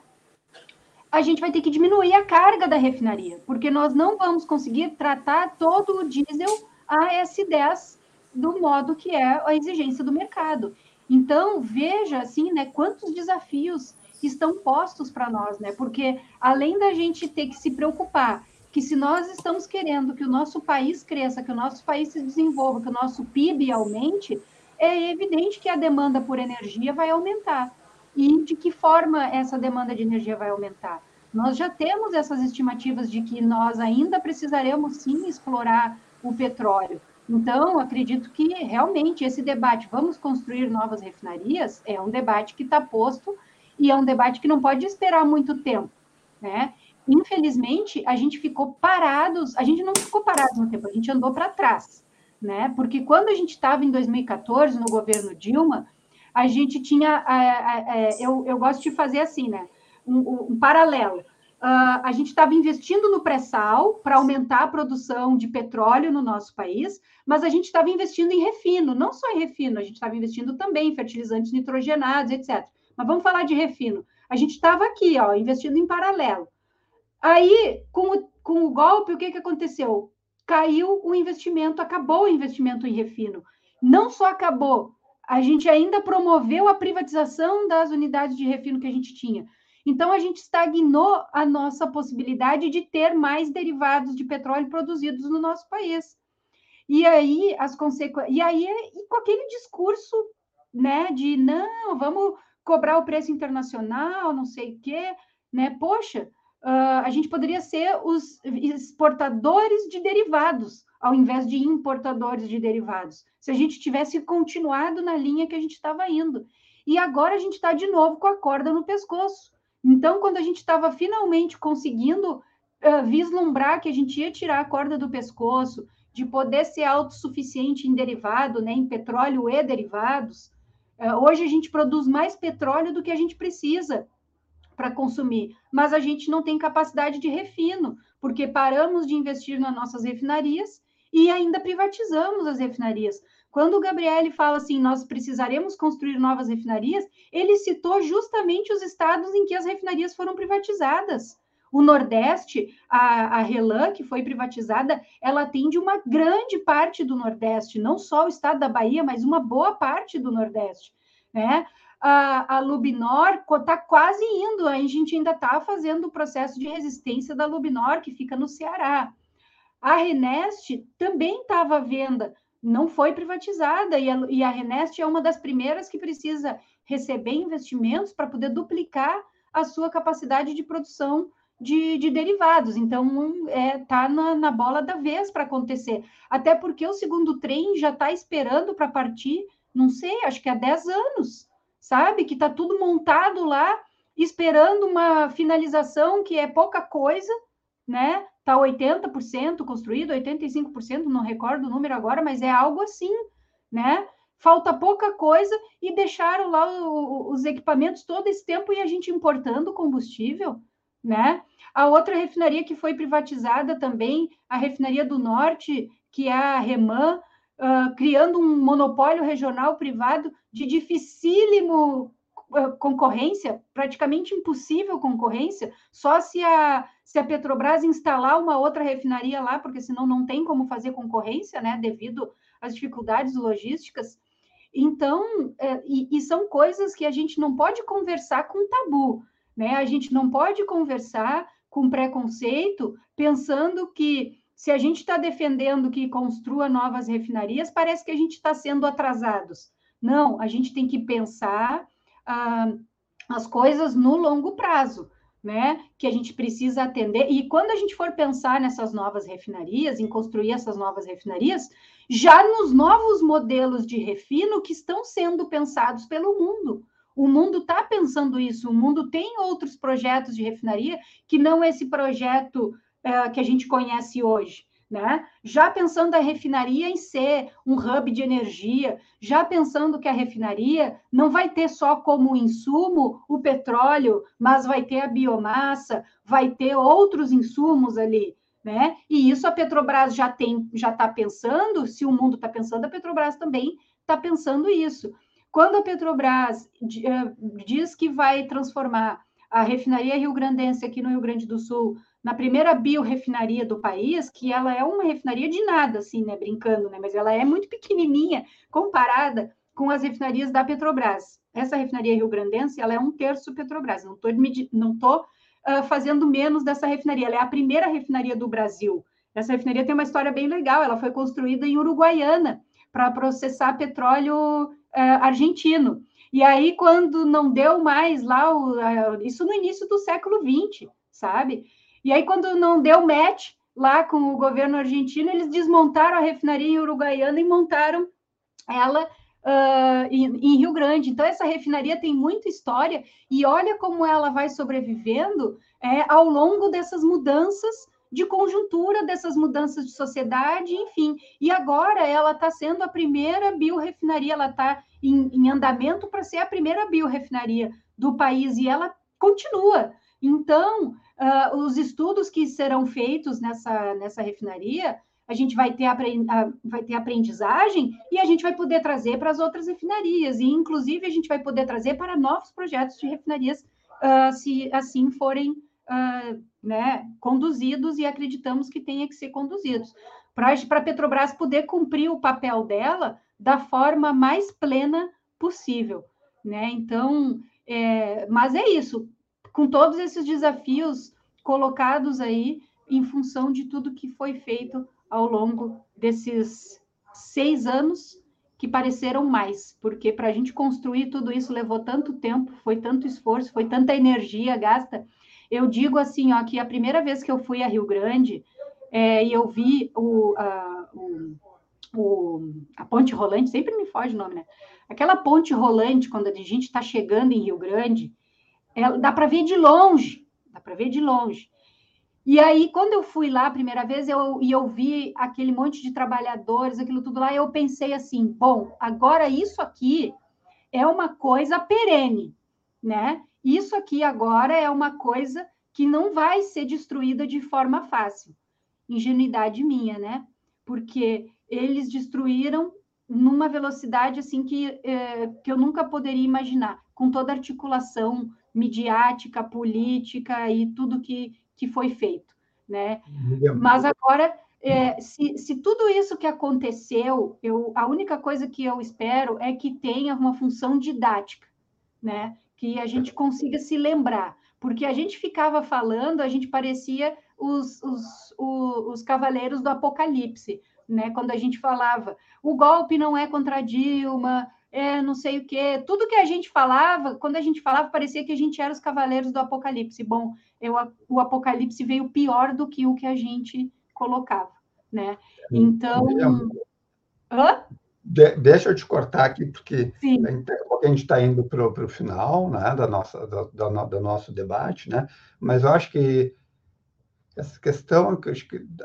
a gente vai ter que diminuir a carga da refinaria, porque nós não vamos conseguir tratar todo o diesel AS10 do modo que é a exigência do mercado. Então, veja assim, né, quantos desafios estão postos para nós, né? Porque além da gente ter que se preocupar que se nós estamos querendo que o nosso país cresça, que o nosso país se desenvolva, que o nosso PIB aumente, é evidente que a demanda por energia vai aumentar. E de que forma essa demanda de energia vai aumentar? Nós já temos essas estimativas de que nós ainda precisaremos sim explorar o petróleo. Então, acredito que realmente esse debate, vamos construir novas refinarias, é um debate que está posto e é um debate que não pode esperar muito tempo, né? Infelizmente, a gente ficou parados, a gente não ficou parado no tempo, a gente andou para trás, né? Porque quando a gente estava em 2014 no governo Dilma, a gente tinha, eu, eu gosto de fazer assim, né? Um, um paralelo. Uh, a gente estava investindo no pré-sal para aumentar a produção de petróleo no nosso país, mas a gente estava investindo em refino, não só em refino, a gente estava investindo também em fertilizantes nitrogenados, etc. Mas vamos falar de refino. A gente estava aqui, ó, investindo em paralelo. Aí, com o, com o golpe, o que, que aconteceu? Caiu o investimento, acabou o investimento em refino. Não só acabou, a gente ainda promoveu a privatização das unidades de refino que a gente tinha. Então, a gente estagnou a nossa possibilidade de ter mais derivados de petróleo produzidos no nosso país. E aí, as consequências. E aí, e com aquele discurso né, de não, vamos cobrar o preço internacional, não sei o quê, né? Poxa, uh, a gente poderia ser os exportadores de derivados, ao invés de importadores de derivados, se a gente tivesse continuado na linha que a gente estava indo. E agora a gente está de novo com a corda no pescoço. Então, quando a gente estava finalmente conseguindo uh, vislumbrar que a gente ia tirar a corda do pescoço, de poder ser autossuficiente em derivado, né, em petróleo e derivados, uh, hoje a gente produz mais petróleo do que a gente precisa para consumir, mas a gente não tem capacidade de refino, porque paramos de investir nas nossas refinarias e ainda privatizamos as refinarias. Quando o Gabriele fala assim, nós precisaremos construir novas refinarias, ele citou justamente os estados em que as refinarias foram privatizadas. O Nordeste, a, a Relan, que foi privatizada, ela atende uma grande parte do Nordeste, não só o estado da Bahia, mas uma boa parte do Nordeste. Né? A, a Lubinor está quase indo, a gente ainda está fazendo o processo de resistência da Lubinor, que fica no Ceará. A Renest também estava à venda, não foi privatizada e a, e a Renest é uma das primeiras que precisa receber investimentos para poder duplicar a sua capacidade de produção de, de derivados. Então, está é, tá na, na bola da vez para acontecer. Até porque o segundo trem já está esperando para partir, não sei, acho que há 10 anos, sabe? Que está tudo montado lá, esperando uma finalização que é pouca coisa, né? Está 80% construído, 85%, não recordo o número agora, mas é algo assim, né? Falta pouca coisa e deixaram lá o, os equipamentos todo esse tempo e a gente importando combustível, né? A outra refinaria que foi privatizada também, a refinaria do Norte, que é a Reman, uh, criando um monopólio regional privado de dificílimo concorrência, praticamente impossível concorrência, só se a, se a Petrobras instalar uma outra refinaria lá, porque senão não tem como fazer concorrência, né, devido às dificuldades logísticas. Então, é, e, e, são coisas que a gente não pode conversar com tabu, né? A gente não pode conversar com preconceito, pensando que se a gente está defendendo que construa novas refinarias, parece que a gente está sendo atrasados. Não, a gente tem que pensar ah, as coisas no longo prazo, né? Que a gente precisa atender. E quando a gente for pensar nessas novas refinarias, em construir essas novas refinarias, já nos novos modelos de refino que estão sendo pensados pelo mundo. O mundo está pensando isso, o mundo tem outros projetos de refinaria que não esse projeto uh, que a gente conhece hoje. né? Já pensando a refinaria em ser um hub de energia, já pensando que a refinaria não vai ter só como insumo o petróleo, mas vai ter a biomassa, vai ter outros insumos ali, né? E isso a Petrobras já tem, já está pensando. Se o mundo está pensando, a Petrobras também está pensando isso. Quando a Petrobras eh, diz que vai transformar a refinaria Rio Grandense aqui no Rio Grande do Sul na primeira biorefinaria do país, que ela é uma refinaria de nada, assim, né, brincando, né, mas ela é muito pequenininha comparada com as refinarias da Petrobras. Essa refinaria Rio Grandense, ela é um terço Petrobras, não estou não tô, uh, fazendo menos dessa refinaria, ela é a primeira refinaria do Brasil. Essa refinaria tem uma história bem legal, ela foi construída em Uruguaiana, para processar petróleo uh, argentino. E aí, quando não deu mais lá, o, uh, isso no início do século XX, sabe? E aí, quando não deu match lá com o governo argentino, eles desmontaram a refinaria Uruguaiana e montaram ela uh, em, em, Rio Grande. Então, essa refinaria tem muita história e olha como ela vai sobrevivendo é, ao longo dessas mudanças de conjuntura, dessas mudanças de sociedade, enfim. E agora ela está sendo a primeira biorefinaria, ela está em, em andamento para ser a primeira biorefinaria do país e ela continua. Então, uh, os estudos que serão feitos nessa, nessa refinaria, a gente vai ter, vai ter aprendizagem e a gente vai poder trazer para as outras refinarias, e inclusive a gente vai poder trazer para novos projetos de refinarias, uh, se assim forem uh, né, conduzidos e acreditamos que tenha que ser conduzidos. Para a Petrobras poder cumprir o papel dela da forma mais plena possível. Né? Então, é, mas é isso, com todos esses desafios colocados aí em função de tudo que foi feito ao longo desses seis anos que pareceram mais, porque para a gente construir tudo isso levou tanto tempo, foi tanto esforço, foi tanta energia gasta. Eu digo assim, ó, que a primeira vez que eu fui a Rio Grande é, e eu vi o, a, o, o, a ponte rolante, sempre me foge o nome, né? Aquela ponte rolante, quando a gente está chegando em Rio Grande, é, dá para ver de longe, dá para ver de longe. E aí, quando eu fui lá a primeira vez, eu, e eu vi aquele monte de trabalhadores, aquilo tudo lá, eu pensei assim, bom, agora isso aqui é uma coisa perene, né? Isso aqui agora é uma coisa que não vai ser destruída de forma fácil. Ingenuidade minha, né? Porque eles destruíram numa velocidade assim que, é, que eu nunca poderia imaginar, com toda a articulação midiática, política e tudo que, que foi feito, né? Mas agora, é, se, se tudo isso que aconteceu, eu, a única coisa que eu espero é que tenha uma função didática, né? Que a gente consiga se lembrar, porque a gente ficava falando, a gente parecia os, os, os, os cavaleiros do Apocalipse, né? Quando a gente falava, o golpe não é contra Dilma, é, não sei o quê. Tudo que a gente falava, quando a gente falava, parecia que a gente era os cavaleiros do Apocalipse. Bom, eu, o Apocalipse veio pior do que o que a gente colocava, né? Então...
Hã? De, deixa eu te cortar aqui, porque a gente está indo para o final né, da nossa, do, do, do, nosso debate, né? mas eu acho que essa questão, que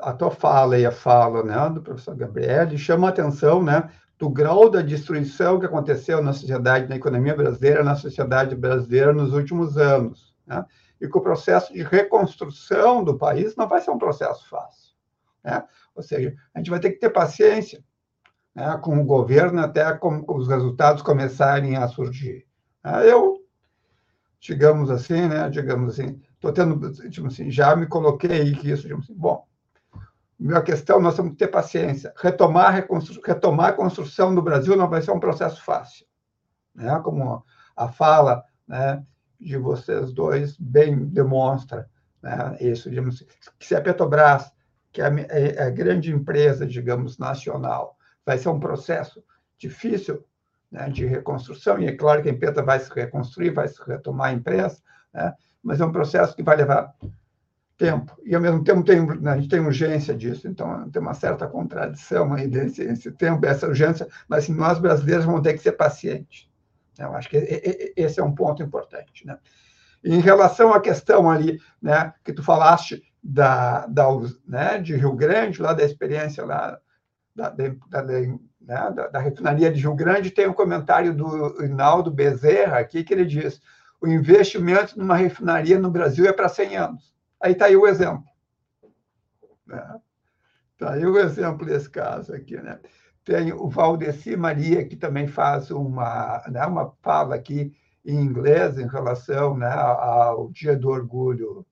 a tua fala e a fala né, do professor Gabriel chama a atenção né, do grau da destruição que aconteceu na sociedade, na economia brasileira, na sociedade brasileira nos últimos anos. Né? E que o processo de reconstrução do país não vai ser um processo fácil. Né? Ou seja, a gente vai ter que ter paciência né, com o governo até com, com os resultados começarem a surgir. Né? Eu, digamos assim, né, digamos assim, estou tendo, tipo assim, já me coloquei que isso, digamos assim, bom, minha questão, nós temos que ter paciência. Retomar, retomar a construção do Brasil não vai ser um processo fácil. Né? Como a fala né, de vocês dois bem demonstra né, isso. Digamos, se a Petrobras, que é a, é a grande empresa, digamos, nacional, vai ser um processo difícil né, de reconstrução, e é claro que a empresa vai se reconstruir, vai se retomar a empresa, né, mas é um processo que vai levar tempo. E, ao mesmo tempo, tem, né, a gente tem urgência disso, então tem uma certa contradição aí desse esse tempo, essa urgência, mas assim, nós brasileiros vamos ter que ser pacientes. Eu acho que esse é um ponto importante. Né? Em relação à questão ali, né, que tu falaste da, da né, de Rio Grande, lá da experiência lá da, da, da, né, da, da refinaria de Rio Grande, tem um comentário do Inaldo Bezerra aqui que ele diz: o investimento numa refinaria no Brasil é para 100 anos. Aí está aí o exemplo. Né? Está aí o exemplo desse caso aqui. Né? Tem o Valdeci Maria, que também faz uma, né, uma fala aqui em inglês em relação né, ao Dia do Orgulho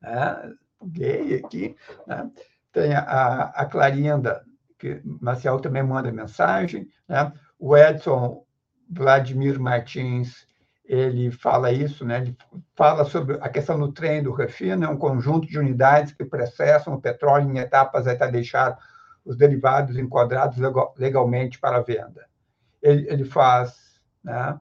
né, gay aqui. Né? Tem a, a Clarinda, que Marcial também manda mensagem. Né? O Edson Vladimir Martins, ele fala isso, né? ele fala sobre a questão do trem do refino, é um conjunto de unidades que processam o petróleo em etapas até deixar os derivados enquadrados legalmente para venda. Ele, ele faz, né?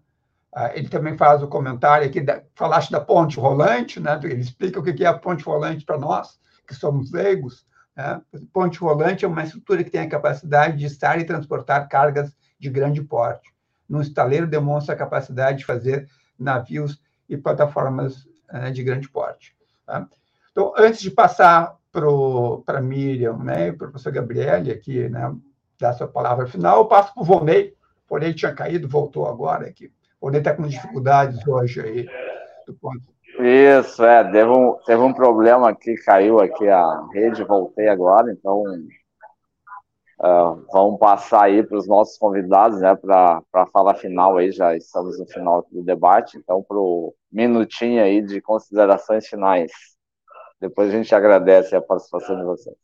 Ah, ele também faz o comentário aqui, da, falaste da ponte rolante, né? ele explica o que é a ponte rolante para nós, que somos leigos. Né? Ponte rolante é uma estrutura que tem a capacidade de estar e transportar cargas de grande porte. No estaleiro demonstra a capacidade de fazer navios e plataformas né, de grande porte. Tá? Então, antes de passar para a Miriam né, e para o professor Gabriele aqui, né, dar sua palavra final, eu passo para o. O Volney tinha caído, voltou agora aqui. O Volney está com dificuldades hoje aí.
Isso, é, teve um, teve um problema aqui, caiu aqui a rede, voltei agora, então uh, vamos passar aí para os nossos convidados, né, para a fala final aí, já estamos no final do debate, então para o minutinho aí de considerações finais. Depois a gente agradece a participação de vocês.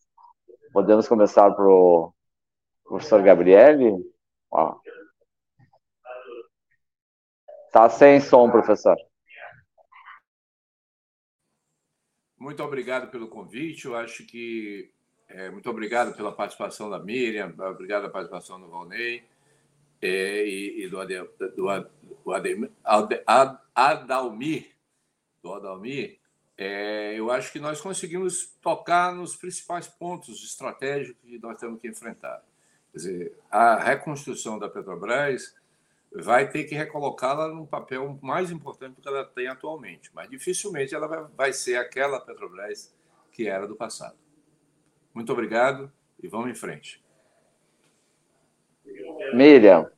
Podemos começar para o professor Gabriele? Está sem som, professor.
Muito obrigado pelo convite. Eu acho que. É, muito obrigado pela participação da Miriam, obrigado pela participação do Valnei é, e, e, do, Ade, do, do Ademir, Adalmir, do Adalmir, é, eu acho que nós conseguimos tocar nos principais pontos estratégicos que nós temos que enfrentar. Quer dizer, a reconstrução da Petrobras vai ter que recolocá-la num papel mais importante do que ela tem atualmente, mas dificilmente ela vai ser aquela Petrobras que era do passado. Muito obrigado e vamos em frente.
Miriam.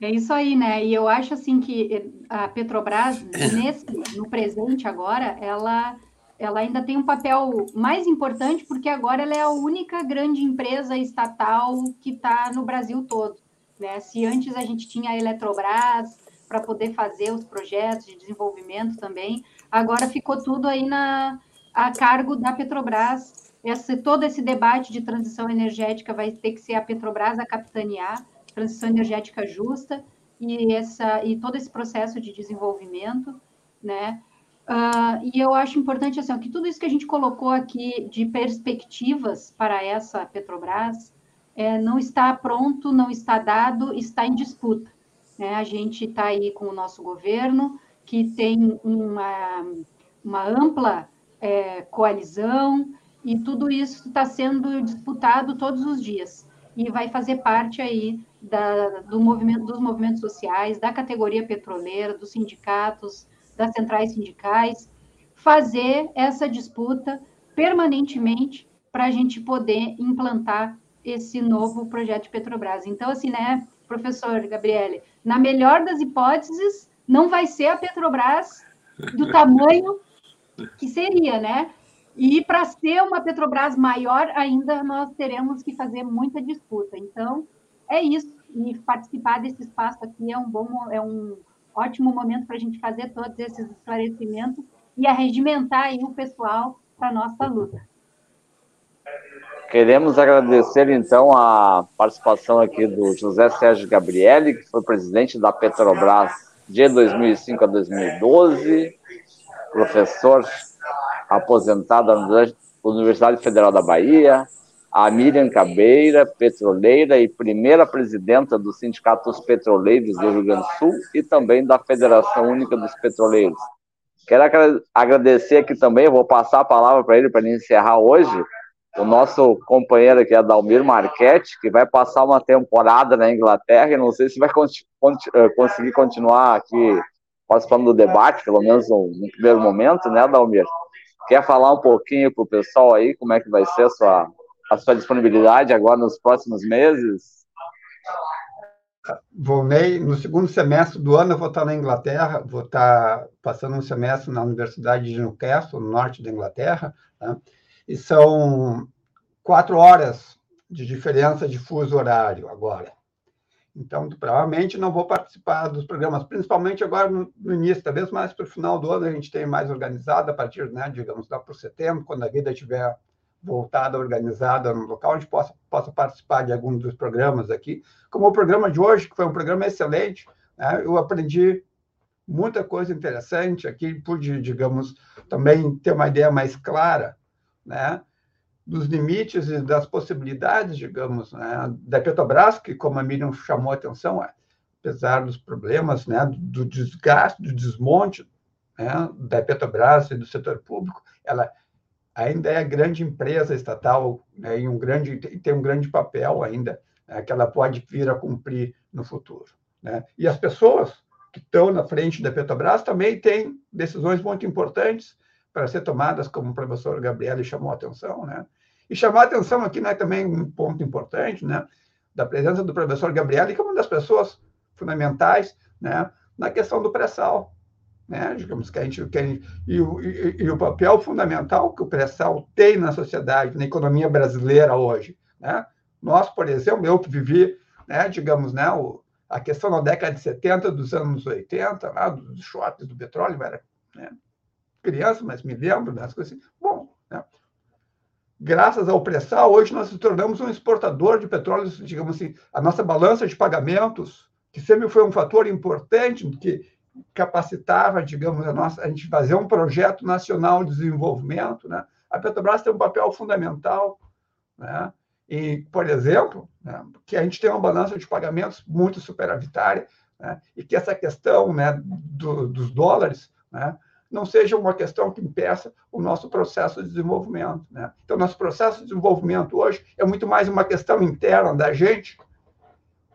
É isso aí, né? E eu acho assim que a Petrobras, nesse, no presente agora, ela, ela ainda tem um papel mais importante, porque agora ela é a única grande empresa estatal que está no Brasil todo. Né? Se antes a gente tinha a Eletrobras para poder fazer os projetos de desenvolvimento também, agora ficou tudo aí na, a cargo da Petrobras. Esse, todo esse debate de transição energética vai ter que ser a Petrobras a capitanear transição energética justa e essa e todo esse processo de desenvolvimento, né? Uh, e eu acho importante assim que tudo isso que a gente colocou aqui de perspectivas para essa Petrobras é, não está pronto, não está dado, está em disputa. Né? A gente está aí com o nosso governo que tem uma, uma ampla é, coalizão e tudo isso está sendo disputado todos os dias e vai fazer parte aí da, do movimento, dos movimentos sociais, da categoria petroleira, dos sindicatos, das centrais sindicais, fazer essa disputa permanentemente para a gente poder implantar esse novo projeto de Petrobras. Então, assim, né, professor Gabriele, na melhor das hipóteses, não vai ser a Petrobras do tamanho que seria, né? E para ser uma Petrobras maior ainda, nós teremos que fazer muita disputa. Então, é isso. E participar desse espaço aqui é um bom, é um ótimo momento para a gente fazer todos esses esclarecimentos e arregimentar o pessoal para a nossa luta.
Queremos agradecer, então, a participação aqui do José Sérgio Gabriele, que foi presidente da Petrobras de 2005 a 2012, professor aposentado da Universidade Federal da Bahia, a Miriam Cabeira, petroleira e primeira presidenta do Sindicato dos Petroleiros do Rio Grande do Sul e também da Federação Única dos Petroleiros. Quero agradecer aqui também, vou passar a palavra para ele para ele encerrar hoje, o nosso companheiro aqui, Adalmir Marchetti, que vai passar uma temporada na Inglaterra e não sei se vai eh, conseguir continuar aqui participando do debate, pelo menos no, no primeiro momento, né, Adalmir? Quer falar um pouquinho para o pessoal aí como é que vai ser a sua, a sua disponibilidade agora nos próximos meses?
Volney, no segundo semestre do ano eu vou estar na Inglaterra, vou estar passando um semestre na Universidade de Newcastle, no norte da Inglaterra, né? e são quatro horas de diferença de fuso horário agora. Então, provavelmente não vou participar dos programas, principalmente agora no, no início, talvez mais para o final do ano a gente tenha mais organizado, a partir, né, digamos, lá para setembro, quando a vida estiver voltada, organizada no local, a gente possa, possa participar de alguns dos programas aqui. Como o programa de hoje, que foi um programa excelente, né, eu aprendi muita coisa interessante aqui, pude, digamos, também ter uma ideia mais clara né, dos limites e das possibilidades, digamos, né, da Petrobras, que, como a Miriam chamou a atenção, apesar dos problemas, né, do desgaste, do desmonte né, da Petrobras e do setor público, ela ainda é grande empresa estatal né, e um grande, tem um grande papel ainda né, que ela pode vir a cumprir no futuro. Né? E as pessoas que estão na frente da Petrobras também têm decisões muito importantes para ser tomadas, como o professor Gabriel chamou a atenção, né? E chamar a atenção aqui né, também um ponto importante, né? Da presença do professor Gabriel, que é uma das pessoas fundamentais, né? Na questão do pré-sal, né? Digamos que a gente, que a gente e, o, e, e, o papel fundamental que o pré-sal tem na sociedade, na economia brasileira hoje, né? Nós, por exemplo, eu que vivi, né? Digamos, né? O, a questão na década de 70, dos anos 80, lá, dos shorts do petróleo, era, né? criança, mas me lembro das coisas assim. Bom? Graças ao pré-sal, hoje nós nos tornamos um exportador de petróleo, digamos assim, a nossa balança de pagamentos, que sempre foi um fator importante que capacitava, digamos, a, nossa, a gente fazer um projeto nacional de desenvolvimento, né? A Petrobras tem um papel fundamental, né? E, por exemplo, né, que a gente tem uma balança de pagamentos muito superavitária, né? E que essa questão, né, do, dos dólares, né, não seja uma questão que impeça o nosso processo de desenvolvimento. Né? Então, nosso processo de desenvolvimento hoje é muito mais uma questão interna da gente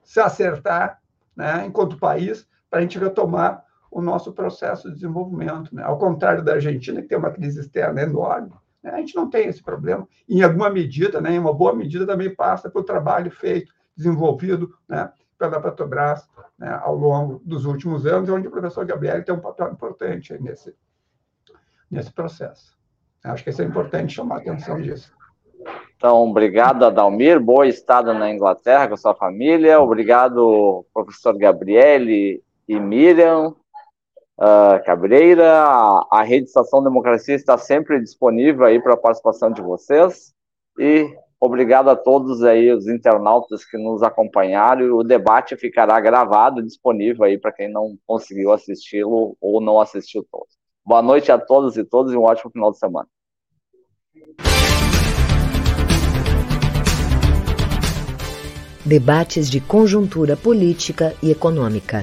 se acertar, né, enquanto país, para a gente retomar o nosso processo de desenvolvimento. Né? Ao contrário da Argentina, que tem uma crise externa enorme, né? a gente não tem esse problema. Em alguma medida, né, em uma boa medida, também passa pelo trabalho feito, desenvolvido né, pela Petrobras né, ao longo dos últimos anos, onde o professor Gabriel tem um papel importante nesse, nesse processo. Acho que isso é importante chamar a atenção disso.
Então, obrigado, Adalmir. Boa estada na Inglaterra com sua família. Obrigado, professor Gabriele e Miriam uh, Cabreira. A, a Rede Estação Democracia está sempre disponível aí para a participação de vocês. E Obrigado a todos aí, os internautas que nos acompanharam. O debate ficará gravado, disponível aí para quem não conseguiu assisti-lo ou não assistiu todos. Boa noite a todos e todas e um ótimo final de semana.
Debates de conjuntura política e econômica.